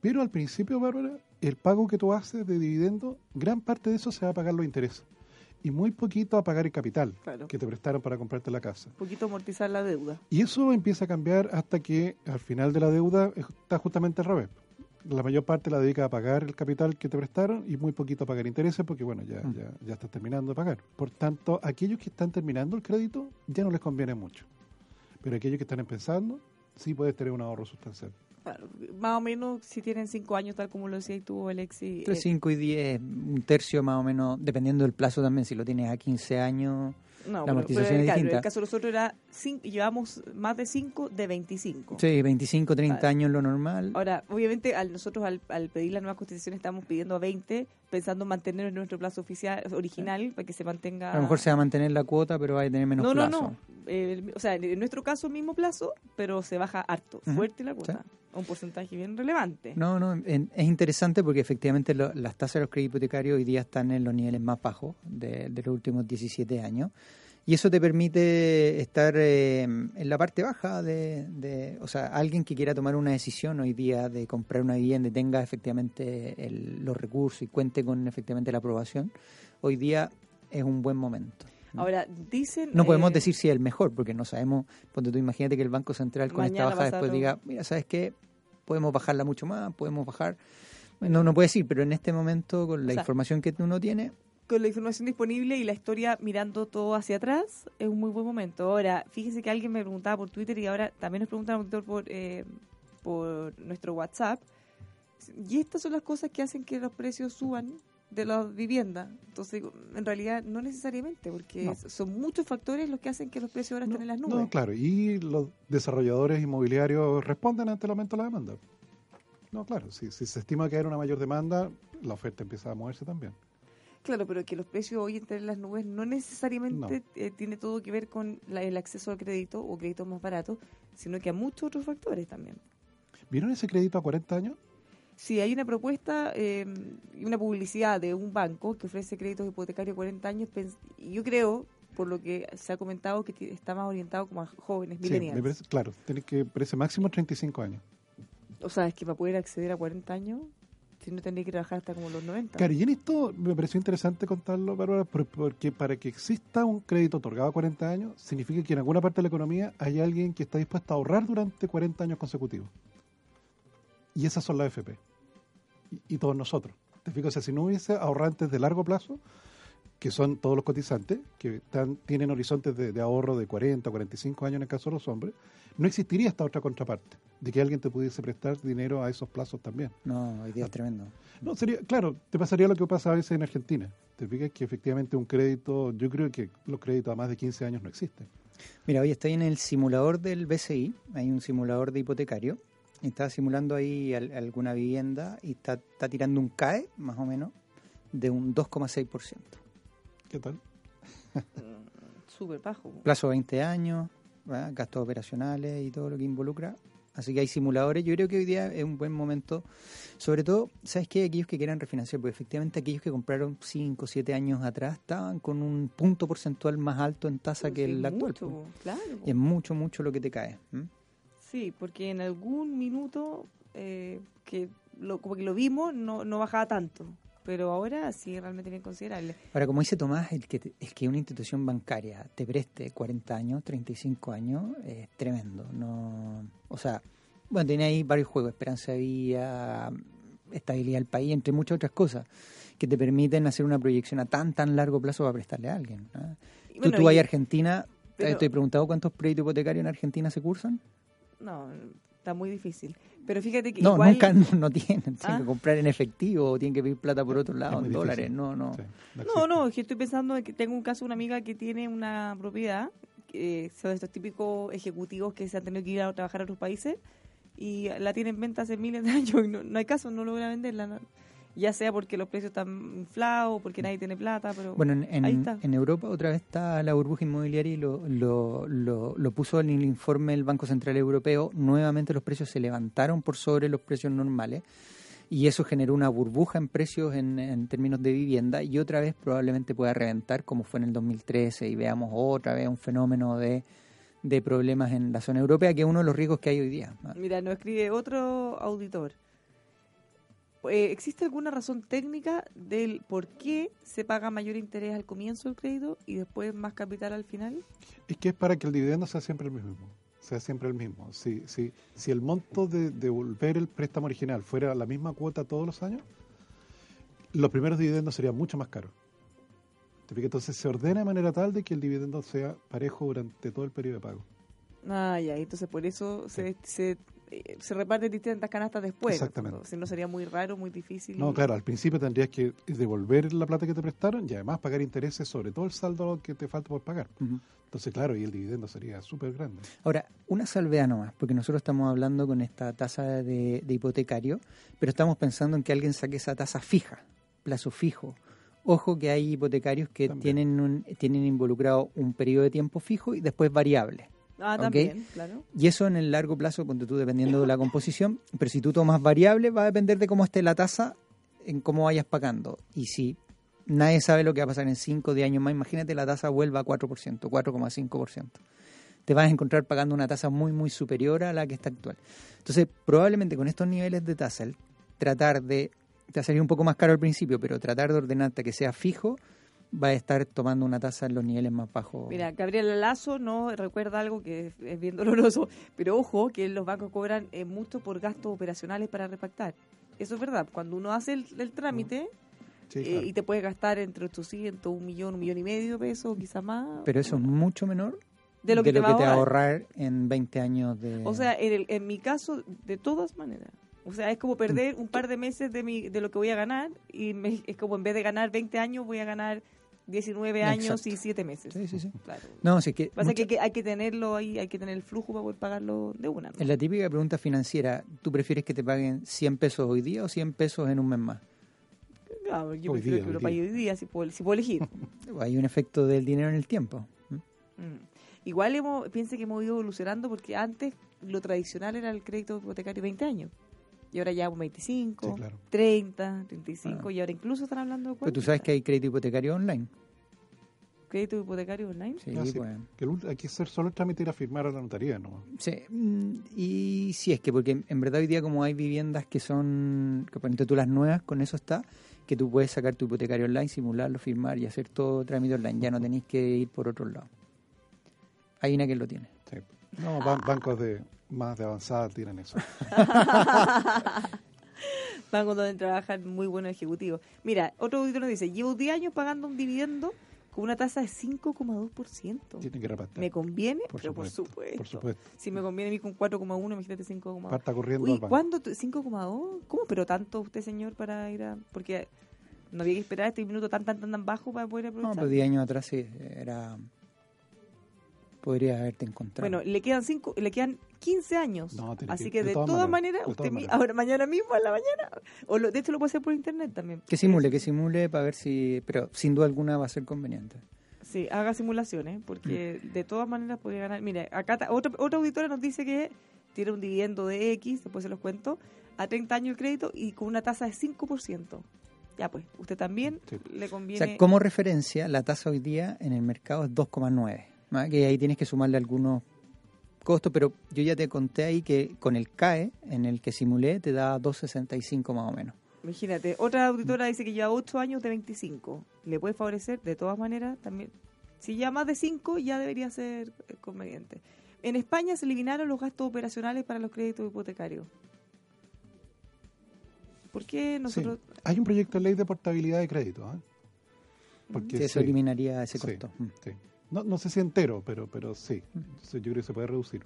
Pero al principio, Bárbara, el pago que tú haces de dividendo, gran parte de eso se va a pagar los intereses. Y muy poquito a pagar el capital Claro. que te prestaron para comprarte la casa. Un poquito amortizar la deuda. Y eso empieza a cambiar hasta que al final de la deuda está justamente al revés. La mayor parte la dedica a pagar el capital que te prestaron y muy poquito a pagar intereses porque, bueno, ya, Mm. ya, ya estás terminando de pagar. Por tanto, aquellos que están terminando el crédito ya no les conviene mucho. Pero aquellos que están empezando, sí puedes tener un ahorro sustancial. Más o menos si tienen cinco años, tal como lo decías tú, Alexi. Entre eh, 5 y 10, un tercio más o menos, dependiendo del plazo también, si lo tienes a 15 años. no, la amortización pero, es claro, distinta. el caso de nosotros era, cin- llevamos más de 5 de 25. Sí, 25, 30 Vale. años lo normal. Ahora, obviamente, al, nosotros al, al pedir la nueva constitución estamos pidiendo a 20, pensando en mantener nuestro plazo oficial original para que se mantenga. A lo mejor se va a mantener la cuota, pero va a tener menos no, no, plazo. no. Eh, el- o sea, en, nuestro caso, el mismo plazo, pero se baja harto, fuerte la cuota. Un porcentaje bien relevante. No, no, en- es interesante porque efectivamente lo- las tasas de los créditos hipotecarios hoy día están en los niveles más bajos de, de los últimos 17 años Y eso te permite estar eh, en la parte baja de, de- o sea, alguien que quiera tomar una decisión hoy día de comprar una vivienda y tenga efectivamente el- los recursos y cuente con efectivamente la aprobación, hoy día es un buen momento. Ahora, dicen... No podemos eh, decir si es el mejor, porque no sabemos, ponte tú imagínate que el Banco Central con esta baja después diga, mira, ¿sabes qué? Podemos bajarla mucho más, podemos bajar. No, no puede decir, pero en este momento, con la O sea, información que uno tiene, con la información disponible y la historia mirando todo hacia atrás, es un muy buen momento. Ahora, fíjese que alguien me preguntaba por Twitter y ahora también nos preguntan por, eh, por nuestro WhatsApp. Y estas son las cosas que hacen que los precios suban de las viviendas. Entonces, en realidad, no necesariamente, porque No. son muchos factores los que hacen que los precios ahora estén en las No, nubes. claro, y los desarrolladores inmobiliarios responden ante el aumento de la demanda. No, claro, si, si se estima que hay una mayor demanda, la oferta empieza a moverse también. Claro, pero que los precios hoy estén en las nubes no necesariamente eh, tiene todo que ver con la- el acceso al crédito o créditos más baratos, sino que a muchos otros factores también. ¿Vieron ese crédito a 40 años? Sí, hay una propuesta eh, y una publicidad de un banco que ofrece créditos hipotecarios 40 años. yo creo, por lo que se ha comentado, que está más orientado como a jóvenes, Sí, millennials. me parece, claro, tiene que parece máximo 35 años. O sea, es que para poder acceder a 40 años, si no tendría que trabajar hasta como los 90. Claro, y en esto me pareció interesante contarlo, Bárbara, por- porque para que exista un crédito otorgado a 40 años, significa que en alguna parte de la economía hay alguien que está dispuesto a ahorrar durante 40 años consecutivos. Y esas son las FP. Y, y todos nosotros. ¿Te fijas? O sea, si no hubiese ahorrantes de largo plazo, que son todos los cotizantes, que están, tienen horizontes de, de ahorro de 40 o 45 años en el caso de los hombres, no existiría esta otra contraparte, de que alguien te pudiese prestar dinero a esos plazos también. no, hoy día es tremendo. No, sería, claro, te pasaría lo que pasa a veces en Argentina. Te fijas que efectivamente un crédito, yo creo que los créditos a más de 15 años no existen. Mira, hoy estoy en el simulador del BCI, hay un simulador de hipotecario, está simulando ahí al- alguna vivienda y está, está tirando un CAE, más o menos, de un 2,6%. ¿Qué tal? Súper bajo. Plazo 20 años, ¿verdad? gastos operacionales y todo lo que involucra. Así que hay simuladores. Yo creo que hoy día es un buen momento, sobre todo, ¿sabes qué? Aquellos que quieran refinanciar, porque efectivamente aquellos que compraron 5 o 7 años atrás estaban con un punto porcentual más alto en tasa que el actual. mucho, po. claro. Y es mucho, mucho lo que te cae. Sí, porque en algún minuto eh, que lo, como que lo vimos no, no bajaba tanto, pero ahora sí realmente bien considerable. Ahora, como dice Tomás, el que, te- el que una institución bancaria te preste 40 años, 35 años, es tremendo. No, o sea, bueno, tiene ahí varios juegos, esperanza de vida, estabilidad del país, entre muchas otras cosas, que te permiten hacer una proyección a tan, tan largo plazo para prestarle a alguien. ¿ah? Y Tú, bueno, tú vas y- a Argentina, pero- estoy preguntado cuántos créditos hipotecarios en Argentina se cursan. No, está muy difícil. Pero fíjate que No, igual... nunca no, no tienen, tienen Ah. que comprar en efectivo o tienen que pedir plata por otro lado, en dólares. No, no. Sí, No, no, es que estoy pensando en que tengo un caso de una amiga que tiene una propiedad, que son estos típicos ejecutivos que se han tenido que ir a trabajar a otros países y la tienen en venta hace miles de años y no, no hay caso, no logra venderla. no. Ya sea porque los precios están inflados, porque nadie tiene plata, pero Bueno, en, en- ahí está. en Europa otra vez está la burbuja inmobiliaria y lo, lo, lo, lo puso en el informe del Banco Central Europeo. Nuevamente los precios se levantaron por sobre los precios normales y eso generó una burbuja en precios en, en términos de vivienda y otra vez probablemente pueda reventar como fue en el 2013 y veamos otra vez un fenómeno de, de problemas en la zona europea que es uno de los riesgos que hay hoy día. Mira, nos escribe otro auditor. Eh, ¿Existe alguna razón técnica del por qué se paga mayor interés al comienzo del crédito y después más capital al final? Es que es para que el dividendo sea siempre el mismo. Sea siempre el mismo. Si, si, si el monto de devolver el préstamo original fuera la misma cuota todos los años, los primeros dividendos serían mucho más caros. Entonces se ordena de manera tal de que el dividendo sea parejo durante todo el periodo de pago. Ah, ya, entonces por eso se, se, eh, se reparten distintas canastas después. ¿no? Exactamente. Si no sería muy raro, muy difícil. No, claro, al principio tendrías que devolver la plata que te prestaron y además pagar intereses sobre todo el saldo que te falta por pagar. Entonces, claro, y el dividendo sería súper grande. Ahora, una salvedad nomás, porque nosotros estamos hablando con esta tasa de, de hipotecario, pero estamos pensando en que alguien saque esa tasa fija, plazo fijo. Ojo que hay hipotecarios que También. tienen, un, tienen involucrado un periodo de tiempo fijo y después variable. Ah, también, claro. Y eso en el largo plazo, ponte tú dependiendo de la composición, pero si tú tomas variable va a depender de cómo esté la tasa, en cómo vayas pagando. Y si nadie sabe lo que va a pasar en 5 o 10 años más. Imagínate la tasa vuelva a 4%, 4,5%. Te vas a encontrar pagando una tasa muy, muy superior a la que está actual. Entonces, probablemente con estos niveles de tasa, el tratar de, te va a salir un poco más caro al principio, pero tratar de ordenarte que sea fijo, va a estar tomando una tasa en los niveles más bajos. Mira, Gabriela Lazo no recuerda algo que es, bien doloroso, pero ojo que los bancos cobran eh, mucho por gastos operacionales para repactar. Eso es verdad. Cuando uno hace el, el trámite Sí, eh, y te puede gastar entre 800, un millón, un millón y medio de pesos, quizás más. Pero eso es mucho menor de lo que, te, va a te va a ahorrar. ahorrar en 20 años de... O sea, en, el- en mi caso, de todas maneras. O sea, es como perder un par de meses de, mi, de lo que voy a ganar y me- es como en vez de ganar 20 años, voy a ganar 19 años Exacto. y 7 meses. Sí, sí, sí. Claro. no, sí que, Pasa mucha- que, hay que tenerlo ahí, hay que tener el flujo para poder pagarlo de una. ¿no? en la típica pregunta financiera, ¿tú prefieres que te paguen 100 pesos hoy día o 100 pesos en un mes más? Claro, yo Hoy prefiero día, que lo pague hoy día si puedo, si puedo elegir. Hay un efecto del dinero en el tiempo. Mm. Igual hemos, piense que hemos ido evolucionando porque antes lo tradicional era el crédito hipotecario 20 años. Y ahora ya 25, Sí, claro. 30, 35 Ah. y ahora incluso están hablando de Pero tú 40. sabes que hay crédito hipotecario online. crédito hipotecario online. Sí, Ah, sí. pues. Que el ult- hay que hacer solo el trámite y ir a firmar a la notaría, ¿no? Sí, mm, y sí, es que porque en- verdad hoy día como hay viviendas que son, que ponete tú las nuevas, con eso está, que tú puedes sacar tu hipotecario online, simularlo, firmar y hacer todo trámite online. Ya no tenéis que ir por otro lado. Hay una que lo tiene. No, ban- bancos de más de avanzada tienen eso. Bancos donde trabajan muy buenos ejecutivos. Mira, otro auditor nos dice, llevo 10 años pagando un dividendo con una tasa de 5,2%. Tienen que repartir. ¿Me conviene? Por Pero por supuesto, por supuesto. Si me conviene a mí con 4,1, imagínate 5,2. Parta corriendo Uy, al banco. ¿cuándo? tu- ¿5,2? ¿Cómo pero tanto usted, señor, para ir a...? Porque no había que esperar este minuto tan, tan, tan, tan bajo para poder No, aprovechar. pero 10 años atrás sí, era... Podría haberte encontrado. Bueno, le quedan cinco, le quedan 15 años. No, Así que- que, de de, todas todas maneras, maneras, de usted ahora mañana mismo a la mañana, o lo, de hecho lo puede hacer por internet también. que simule, que simule para ver si... Pero sin duda alguna va a ser conveniente. Sí, haga simulaciones, porque Mm. de todas maneras podría ganar. Mire, acá ta- otra, otra auditora nos dice que tiene un dividendo de X, después se los cuento, a 30 años el crédito y con una tasa de 5%. Ya pues, usted también Sí. le O conviene... sea, como referencia, la tasa hoy día en el mercado es 2,9. ¿No? Que ahí tienes que sumarle algunos costos, pero yo ya te conté ahí que con el CAE, en el que simulé, te da 2,65 más o menos. Imagínate, otra auditora dice que lleva 8 años de 25. Le puede favorecer, de todas maneras, también. Si ya más de 5, ya debería ser conveniente. En España se eliminaron los gastos operacionales para los créditos hipotecarios. ¿Por qué nosotros.? Sí. Hay un proyecto de ley de portabilidad de crédito. ¿eh? Porque Sí, eso sí, eliminaría ese costo. Mm. sí. No, no sé si entero, pero, pero sí. Entonces, yo creo que se puede reducir.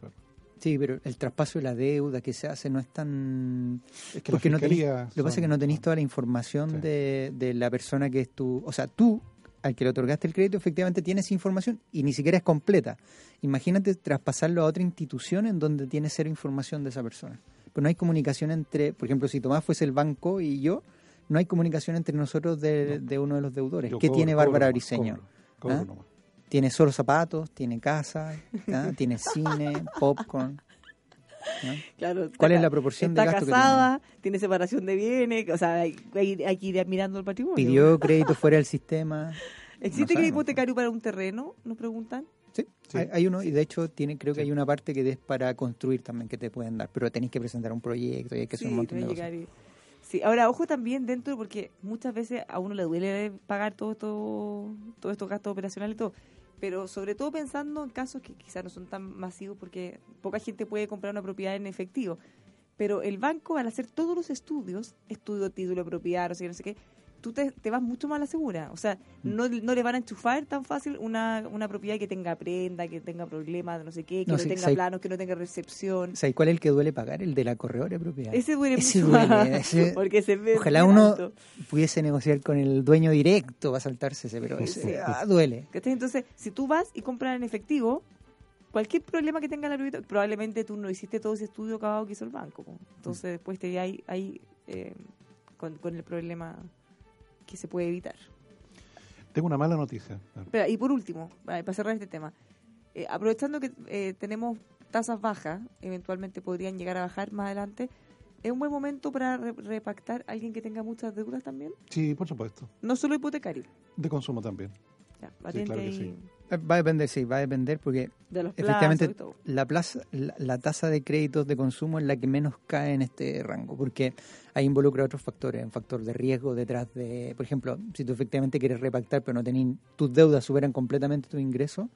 Sí, pero el traspaso de la deuda que se hace no es tan... Es que Porque no fiscalías lo que pasa es que no tenéis toda la información Sí. de, de la persona que es tu... O sea, tú, al que le otorgaste el crédito, efectivamente tienes información y ni siquiera es completa. Imagínate traspasarlo a otra institución en donde tienes cero información de esa persona. Pero no hay comunicación entre... Por ejemplo, si Tomás fuese el banco y yo, no hay comunicación entre nosotros de, de uno de los deudores. Yo ¿Qué cobro, tiene Bárbara Briseño? cobro, cobro ¿Ah? Tiene solo zapatos, tiene casa, tiene cine, popcorn. ¿no? Claro, está ¿Cuál es ca- la proporción de está gasto que casada, tiene separación de bienes, o sea, hay, hay- hay que ir mirando el patrimonio. Pidió crédito fuera del sistema. ¿Existe no crédito hipotecario para un terreno? Nos preguntan. Sí, Sí. Hay, hay uno y de hecho tiene creo que Sí. hay una parte que es para construir también que te pueden dar, pero tenéis que presentar un proyecto y hay que hacer Sí, un montón de cosas. y- Sí, ahora ojo también dentro, porque muchas veces a uno le duele pagar todo esto, todos estos gastos operacionales y todo, pero sobre todo pensando en casos que quizás no son tan masivos porque poca gente puede comprar una propiedad en efectivo, pero el banco al hacer todos los estudios, estudio, título, propiedad, no sé qué, no sé qué, tú te, te vas mucho más a la segura, o sea, Mm. no, no le van a enchufar tan fácil una, una propiedad que tenga prenda, que tenga problemas, no sé qué, que No, no, sí, tenga planos, que no tenga recepción. ¿Sabes cuál es el que duele pagar? El de la corredora propiedad. Ese duele Ese mucho más, duele, ese- porque se ve Ojalá uno alto. pudiese negociar con el dueño directo para saltarse ese, pero ese, Sí. ah, duele. Entonces, si tú vas y compras en efectivo, cualquier problema que tenga la propiedad, probablemente tú no hiciste todo ese estudio acabado que hizo el banco. Entonces, después te ahí, ahí eh, con, con el problema que se puede evitar. Tengo una mala noticia. Espera, y por último, para cerrar este tema, eh, aprovechando que eh, tenemos tasas bajas, eventualmente podrían llegar a bajar más adelante, ¿Es un buen momento para re- repactar a alguien que tenga muchas deudas también? Sí, por supuesto. No solo hipotecario. De consumo también. Ya, Sí, claro que sí. Va a depender, sí, va a depender porque de los plazos efectivamente la, plaza, la, la tasa de créditos de consumo es la que menos cae en este rango, porque ahí involucra otros factores, un factor de riesgo detrás de, por ejemplo, si tú efectivamente quieres repactar pero no tenés, tus deudas superan completamente tus ingresos,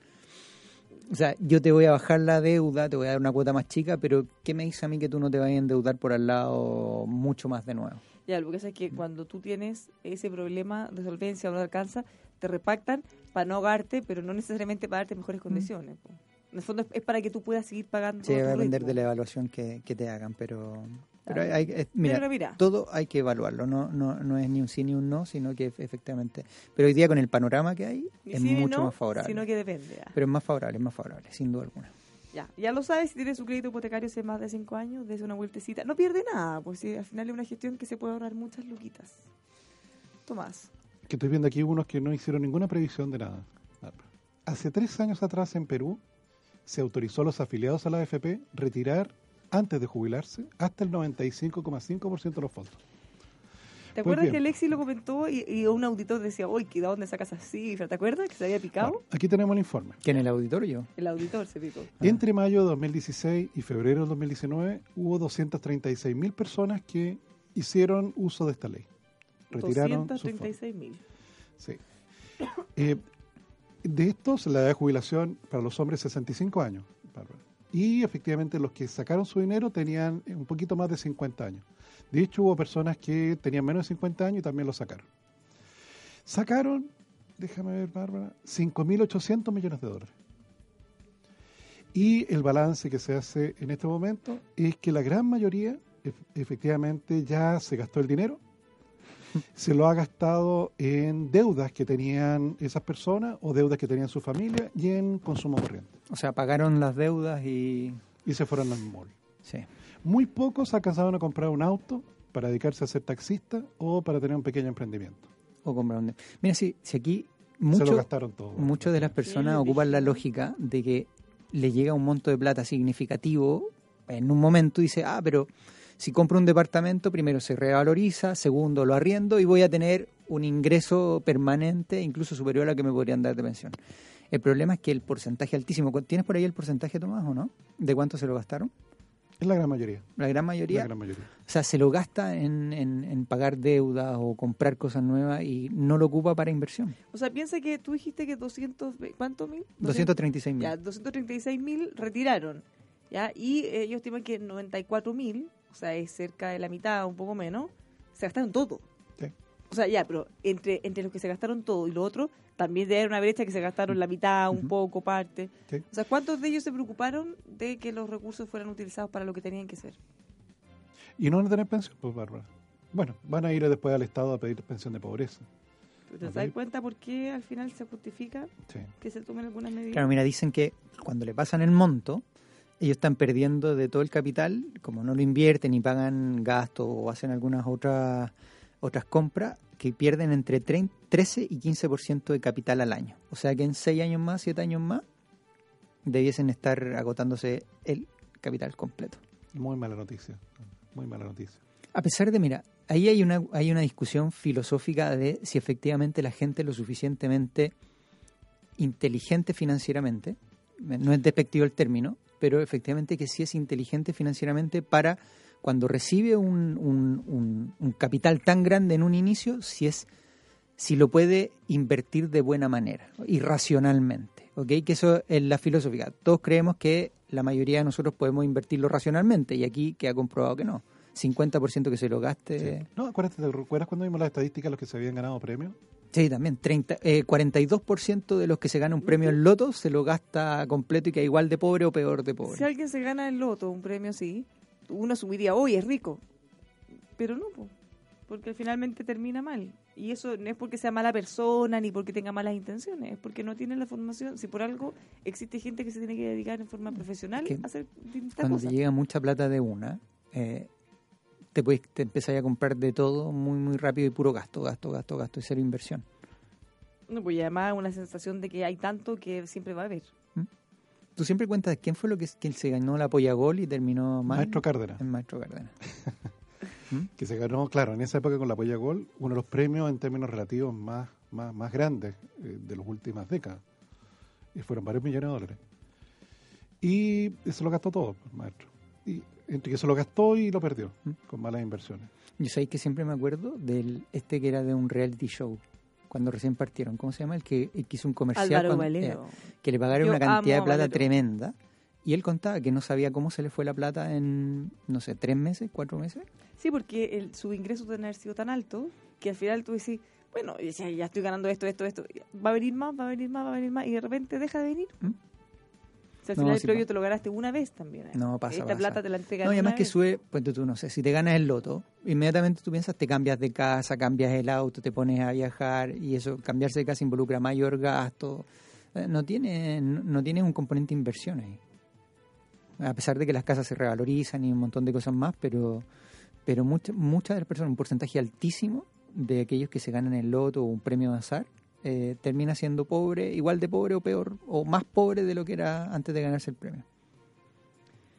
o sea, yo te voy a bajar la deuda, te voy a dar una cuota más chica, pero ¿qué me dice a mí que tú no te vayas a endeudar por al lado mucho más de nuevo? Ya, lo que pasa es que cuando tú tienes ese problema de solvencia o no alcanza, te repactan para no ahogarte, pero no necesariamente para darte mejores condiciones. po. En el fondo es, es para que tú puedas seguir pagando. Sí, va a depender de la evaluación que, que te hagan, pero, pero Claro. hay, es- mira, Pero mira. todo hay que evaluarlo, no, no, no es ni un sí ni un no, sino que efectivamente. Pero hoy día con el panorama que hay Ni es sí mucho no, más favorable. Sino que depende. ya. Pero es más favorable, es más favorable, sin duda alguna. Ya, ya lo sabes, si tienes su crédito hipotecario hace más de cinco años, des una vueltecita. No pierde nada, pues sí, al final es una gestión que se puede ahorrar muchas luquitas. Tomás. Que estoy viendo aquí unos que no hicieron ninguna previsión de nada. Hace tres años atrás en Perú se autorizó a los afiliados a la AFP retirar antes de jubilarse hasta el 95,5% de los fondos. ¿Te Pues acuerdas bien. que Alexi lo comentó y, y un auditor decía, uy, ¿de dónde sacas esa cifra? ¿Te acuerdas que se había picado? Bueno, aquí tenemos el informe. Que en el auditorio. El auditor se picó. Entre mayo de 2016 y febrero de 2019 hubo 236 mil personas que hicieron uso de esta ley. Retiraron sus fondos. 236 mil. Sí. Eh, de estos, la edad de jubilación para los hombres 65 años. Bárbara. Y efectivamente los que sacaron su dinero tenían eh, un poquito más de 50 años. De hecho, hubo personas que tenían menos de 50 años y también lo sacaron. Sacaron, déjame ver, Bárbara, 5.800 millones de dólares. Y el balance que se hace en este momento es que la gran mayoría ef- efectivamente ya se gastó el dinero se lo ha gastado en deudas que tenían esas personas o deudas que tenían su familia y en consumo corriente. O sea, pagaron las deudas y... Y se fueron al mall. Sí. Muy pocos alcanzaron a comprar un auto para dedicarse a ser taxista o para tener un pequeño emprendimiento. O compraron... de- Mira, si, si aquí se lo mucho, gastaron todo. muchas de las personas Sí, ocupan la lógica de que le llega un monto de plata significativo en un momento y dice, ah, pero si compro un departamento, primero se revaloriza, segundo lo arriendo y voy a tener un ingreso permanente, incluso superior a lo que me podrían dar de pensión. El problema es que el porcentaje altísimo, ¿tienes por ahí el porcentaje, Tomás, o no? ¿De cuánto se lo gastaron? Es la gran mayoría. La gran mayoría. La gran mayoría. O sea, se lo gasta en, en, en pagar deudas o comprar cosas nuevas y no lo ocupa para inversión. O sea, piensa que tú dijiste que 200, ve- ¿cuánto mil? 236 mil. Ya, 236 mil retiraron. ¿ya? Y ellos estiman que 94 mil, o sea, es cerca de la mitad, un poco menos, se gastaron todo. Sí. O sea, ya, pero entre, entre los que se gastaron todo y lo otro, también debe haber una brecha que se gastaron la mitad, un poco, parte. Sí. O sea, ¿cuántos de ellos se preocuparon de que los recursos fueran utilizados para lo que tenían que ser? Y no van a tener pensión, pues Bárbara. Bueno, van a ir después al Estado a pedir pensión de pobreza. ¿Te das cuenta por qué al final se justifica Sí. que se tomen algunas medidas? Claro, mira, dicen que cuando le pasan el monto, ellos están perdiendo de todo el capital, como no lo invierten y pagan gastos o hacen algunas otras otras compras, que pierden entre 30 13 y 15% de capital al año. O sea que en 6 años más, 7 años más, debiesen estar agotándose el capital completo. Muy mala noticia. Muy mala noticia. A pesar de, mira, ahí hay una, hay una discusión filosófica de si efectivamente la gente es lo suficientemente inteligente financieramente, no es despectivo el término, pero efectivamente que sí es inteligente financieramente para cuando recibe un, un- un- un capital tan grande en un inicio, si es si lo puede invertir de buena manera y racionalmente, ¿ok? Que eso es la filosofía. Todos creemos que la mayoría de nosotros podemos invertirlo racionalmente y aquí queda comprobado que no. 50% que se lo gaste. No, acuérdate, ¿te recuerdas cuando vimos las estadísticas los que se habían ganado premios? Sí, también. 30, eh, 42% de los que se gana un premio en loto se lo gasta completo y queda igual de pobre o peor de pobre. Si alguien se gana el loto, un premio así, uno asumiría, hoy es rico. Pero no, po, porque finalmente termina mal. Y eso no es porque sea mala persona ni porque tenga malas intenciones, es porque no tiene la formación. Si por algo existe gente que se tiene que dedicar en forma profesional que a hacer distintas Cuando cosas. te llega mucha plata de una, eh, te puedes te a comprar de todo muy muy rápido y puro gasto, gasto, gasto, gasto y cero inversión. No, pues y además una sensación de que hay tanto que siempre va a haber. ¿Mm? Tú siempre cuentas quién fue lo que quien se ganó la polla gol y terminó mal. Maestro Cárdenas. El maestro Cárdenas. que se ganó, claro, en esa época con la Polla Gol, uno de los premios en términos relativos más, más, más grandes eh, de las últimas décadas. Y fueron varios millones de dólares. Y se lo gastó todo, maestro. Y entre que se lo gastó y lo perdió, con malas inversiones. Yo sabéis que siempre me acuerdo del este que era de un reality show cuando recién partieron. ¿Cómo se llama? El que, el que hizo un comercial cuando- eh, que le pagaron Yo una cantidad de plata Valero. tremenda. Y él contaba que no sabía cómo se le fue la plata en, no sé, tres meses, cuatro meses. Sí, porque el, su ingreso debe haber sido tan alto que al final tú decís, bueno, ya, ya estoy ganando esto, esto, esto. Va a venir más, va a venir más, va a venir más. Y de repente deja de venir. ¿Mm? O sea, al No, final el sí premio te lo ganaste una vez también. ¿eh? No, pasa, Esta pasa. plata te la entregan No, y una además que vez. sube, pues tú no sé, si te ganas el loto, inmediatamente tú piensas, te cambias de casa, cambias el auto, te pones a viajar y eso, cambiarse de casa involucra mayor gasto. Eh, No tiene, no no tiene un componente de inversión ahí. A pesar de que las casas se revalorizan y un montón de cosas más, pero, pero mucha- muchas de las personas, un porcentaje altísimo de aquellos que se ganan el loto o un premio de azar, eh, termina siendo pobre, igual de pobre o peor, o más pobre de lo que era antes de ganarse el premio.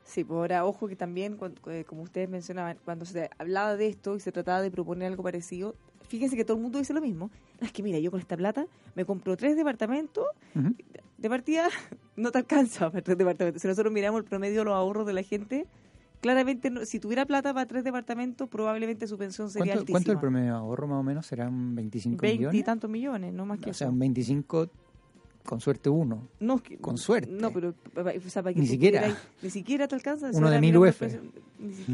Sí, pues ahora ojo que también, cuando- eh, como ustedes mencionaban, cuando se hablaba de esto y se trataba de proponer algo parecido, fíjense que todo el mundo dice lo mismo. Es que mira, yo con esta plata me compro tres departamentos, Ujú. de partida no te alcanza para tres departamentos. Si nosotros miramos el promedio de los ahorros de la gente, claramente no- si tuviera plata para tres departamentos, probablemente su pensión sería ¿Cuánto, ¿Cuánto el altísima. promedio de ahorro más o menos? ¿Serán 25 Veinte y millones? tantos millones, no más que O sea, eso. un 25, con suerte uno. No, con suerte. No, pero o sea, para que Ni siquiera. pudieras- ni siquiera te alcanza. Uno de ahora 1000 miramos UF.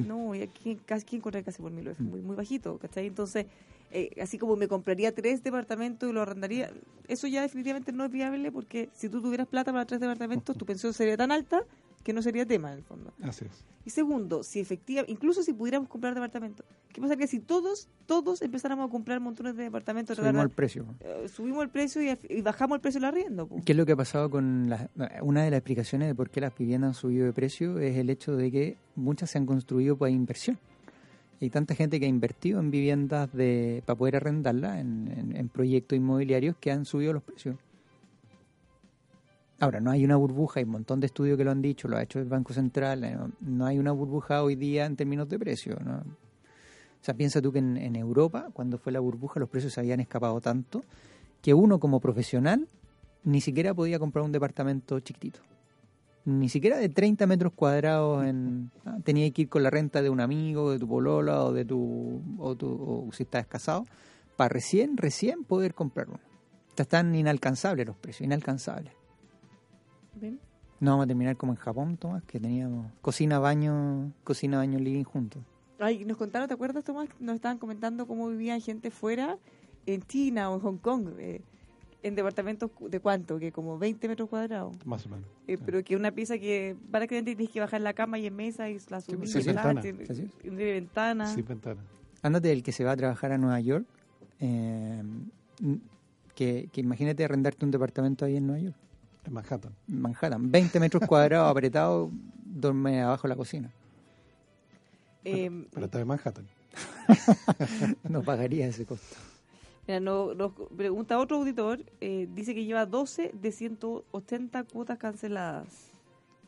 no, y aquí casi quién encuentra casi por 1000 UF, muy, muy bajito, ¿cachai? Entonces, eh, así como me compraría tres departamentos y lo arrendaría, eso ya definitivamente no es viable porque si tú tuvieras plata para tres departamentos, tu pensión sería tan alta que no sería tema en el fondo. Así es. Y segundo, si efectivamente, incluso si pudiéramos comprar departamentos, ¿qué pasaría si todos, todos empezáramos a comprar montones de departamentos? Subimos tratar el precio. eh, subimos el precio y, y bajamos el precio del arriendo. po. ¿Qué es lo que ha pasado con las, una de las explicaciones de por qué las viviendas han subido de precio? Es el hecho de que muchas se han construido por inversión. Hay tanta gente que ha invertido en viviendas de, para poder arrendarlas, en, en- en proyectos inmobiliarios que han subido los precios. Ahora, no hay una burbuja, hay un montón de estudios que lo han dicho, lo ha hecho el Banco Central, eh, no, hay una burbuja hoy día en términos de precio. ¿no? O sea, piensa tú que en, Europa, cuando fue la burbuja, los precios se habían escapado tanto que uno como profesional ni siquiera podía comprar un departamento chiquitito. Ni siquiera de 30 metros cuadrados en... ah, tenía que ir con la renta de un amigo, de tu polola o de tu... o, tu, o si estás casado, para recién, recién poder comprar uno. Están inalcanzables los precios, inalcanzables. ¿Ven? No vamos a terminar como en Japón, Tomás, que teníamos cocina, baño, cocina, baño, living juntos. Ay, nos contaron, ¿te acuerdas, Tomás? Nos estaban comentando cómo vivían gente fuera, en China o en Hong Kong, eh, en departamentos de cuánto, que como 20 metros cuadrados. Más o menos. Eh, Pero que una pieza que, para que tienes que bajar la cama y en mesa y la subís, pues, sí, y la- ventana. tiene- Sí, sí. y tiene ventana. Sin ventana. Ándate el que se va a trabajar a Nueva York, eh, que, que imagínate arrendarte un departamento ahí en Nueva York. En Manhattan. Manhattan, 20 metros cuadrados apretados, duerme abajo de la cocina. Eh, Pero está en Manhattan. No pagaría ese costo. Mira, no- nos pregunta otro auditor, eh, dice que lleva 12 de 180 cuotas canceladas.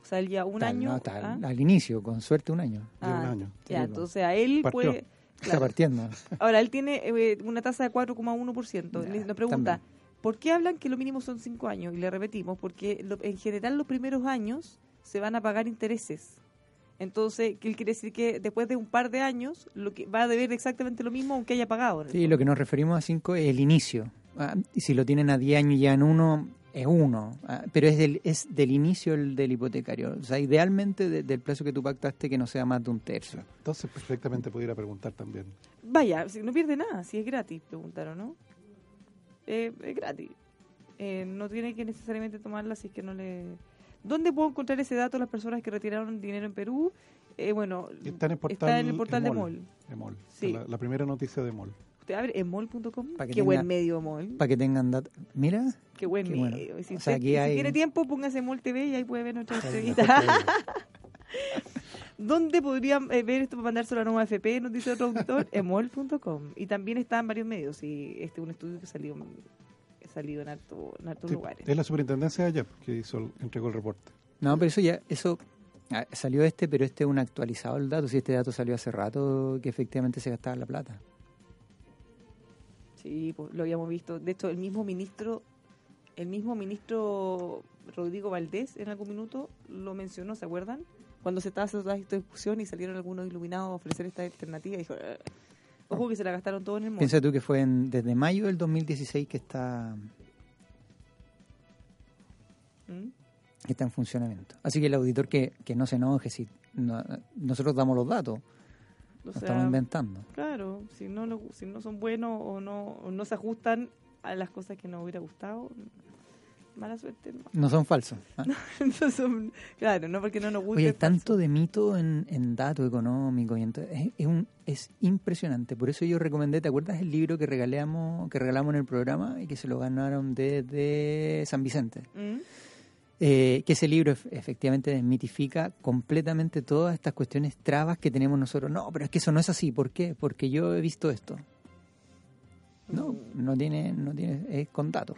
O sea, él lleva un Está- año. no, está ¿ah? al, inicio, con suerte un año. Lleva un Ah, año. Ya, Sí, entonces a él Partió. puede... Está claro. partiendo. Ahora, él tiene eh, una tasa de 4,1%. Ya, Le- Nos pregunta, también. ¿Por qué hablan que lo mínimo son 5 años? Y le repetimos, porque lo- en general los primeros años se van a pagar intereses. Entonces, ¿qué quiere decir? Que después de un par de años lo que va a deber exactamente lo mismo aunque haya pagado. Sí, lo que nos referimos a 5 es el inicio. Ah, y si lo tienen a 10 años y ya en uno, es uno. Ah, pero es del, es del inicio el del hipotecario. O sea, idealmente de- del plazo que tú pactaste que no sea más de un tercio. Entonces, perfectamente pudiera preguntar también. Vaya, no pierde nada, si es gratis, preguntaron, ¿no? Eh, es gratis. Eh, no tiene que necesariamente tomarla si es que no le... ¿Dónde puedo encontrar ese dato las personas que retiraron dinero en Perú? Eh, bueno, Está en el portal, está en el portal de. MOL. Emol. Sí. La, la primera noticia de MOL. Usted abre emol.com. Qué buen tenga- medio MOL. Para que tengan datos. Mira, Qué buen qué medio. Si, O sea, usted- aquí si hay- tiene tiempo, póngase MOL TV y ahí puede ver nuestra entrevista. ¿Dónde podrían eh, ver esto para mandárselo a la nueva FP? Nos dice otro auditor, emol.com. Y también está en varios medios. Y este es un estudio que salió, ha salido en, harto- en hartos Sí, lugares. es la superintendencia de allá que hizo, el- entregó el reporte. No, pero eso ya, eso ah, salió este, pero este es un actualizado el dato. Si este dato salió hace rato, que efectivamente se gastaba la plata. Sí, pues, lo habíamos visto. De hecho, el mismo ministro, el mismo ministro Rodrigo Valdés en algún minuto lo mencionó, ¿se acuerdan? Cuando se estaba haciendo esta discusión y salieron algunos iluminados a ofrecer esta alternativa, dijo, "Eh, ojo que se la gastaron todo en el mundo. Piensa tú que fue en- desde mayo del 2016 que está, ¿Mm? que está en funcionamiento. Así que el auditor que, que no se enoje si no- nosotros damos los datos, O sea, estamos inventando. Claro, si no, lo- si no son buenos o no, o no se ajustan a las cosas que nos hubiera gustado, mala suerte. No. No son falsos. ¿ah? No son- claro, no porque no nos guste. Oye, hay tanto de mito en, en datos económicos y en es, es un, es impresionante. Por eso yo recomendé, ¿te acuerdas el libro que regalamos, que regalamos en el programa y que se lo ganaron desde San Vicente? ¿Mm? Eh, que ese libro ef- efectivamente desmitifica completamente todas estas cuestiones trabas que tenemos nosotros. No, pero es que eso no es así. ¿Por qué? Porque yo he visto esto. No, no tiene, no tiene, es con datos.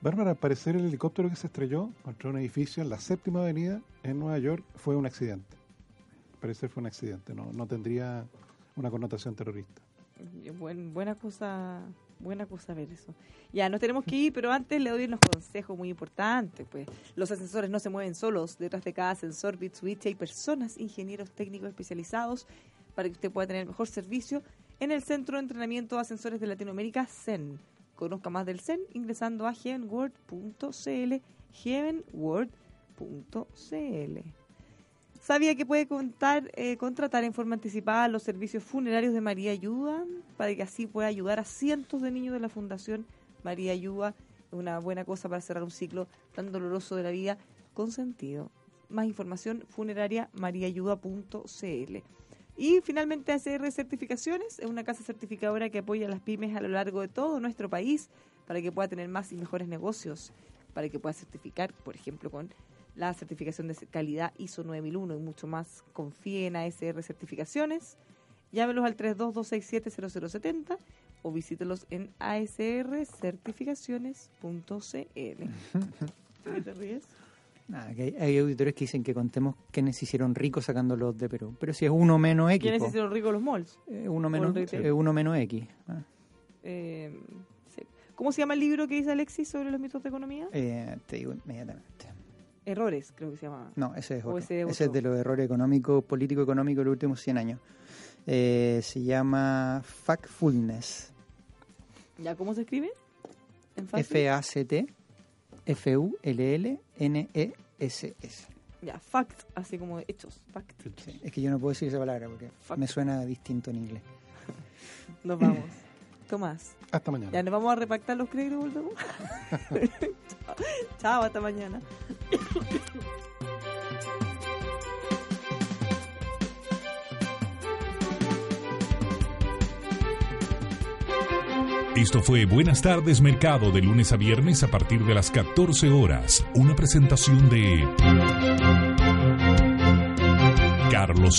Bárbara, al parecer el helicóptero que se estrelló contra un edificio en la séptima avenida en Nueva York fue un accidente. Al parecer fue un accidente, no, no tendría una connotación terrorista. Buen- buena cosa, buena cosa ver eso. Ya, nos tenemos que ir, pero antes le doy unos consejos muy importantes. Pues los ascensores no se mueven solos. Detrás de cada ascensor Bitswitch hay personas, ingenieros técnicos especializados para que usted pueda tener mejor servicio en el Centro de Entrenamiento de Ascensores de Latinoamérica, CEN. Conozca más del CEN ingresando a heavenworld.cl, heavenworld.cl. ¿Sabía que puede contar, eh, contratar en forma anticipada los servicios funerarios de María Ayuda para que así pueda ayudar a cientos de niños de la Fundación María Ayuda? Una buena cosa para cerrar un ciclo tan doloroso de la vida con sentido. Más información funeraria mariaayuda.cl. Y finalmente ACR Certificaciones es una casa certificadora que apoya a las pymes a lo largo de todo nuestro país para que pueda tener más y mejores negocios, para que pueda certificar, por ejemplo, con la certificación de calidad ISO 9001 y mucho más. Confíe en ASR Certificaciones. Llámelos al 322670070 o visítelos en asrcertificaciones.cl. ¿Por qué te ríes? Que hay, auditores que dicen que contemos quiénes hicieron ricos sacándolos de Perú. Pero si es uno menos X. ¿Quiénes po. hicieron ricos los malls? Eh, uno, menos, eh, uno menos X. Ah. Eh. ¿Cómo se llama el libro que dice Alexis sobre los mitos de economía? Eh, te digo inmediatamente. Errores, creo que se llama. No, ese es O otro. ese Ese, es de los errores económicos, político-económicos de los últimos 100 años. Eh, se llama Factfulness. ¿Ya cómo se escribe? F-A-C-T F-U-L-L-N-E-S-S. Ya, fact, así como hechos. Fact. Sí, es que yo no puedo decir esa palabra porque Fact. me suena distinto en inglés. Nos vamos. Tomás. Hasta mañana. Ya nos vamos a repactar los créditos, volvemos. Chao, hasta mañana. Esto fue Buenas tardes Mercado de lunes a viernes a partir de las 14 horas. Una presentación de Carlos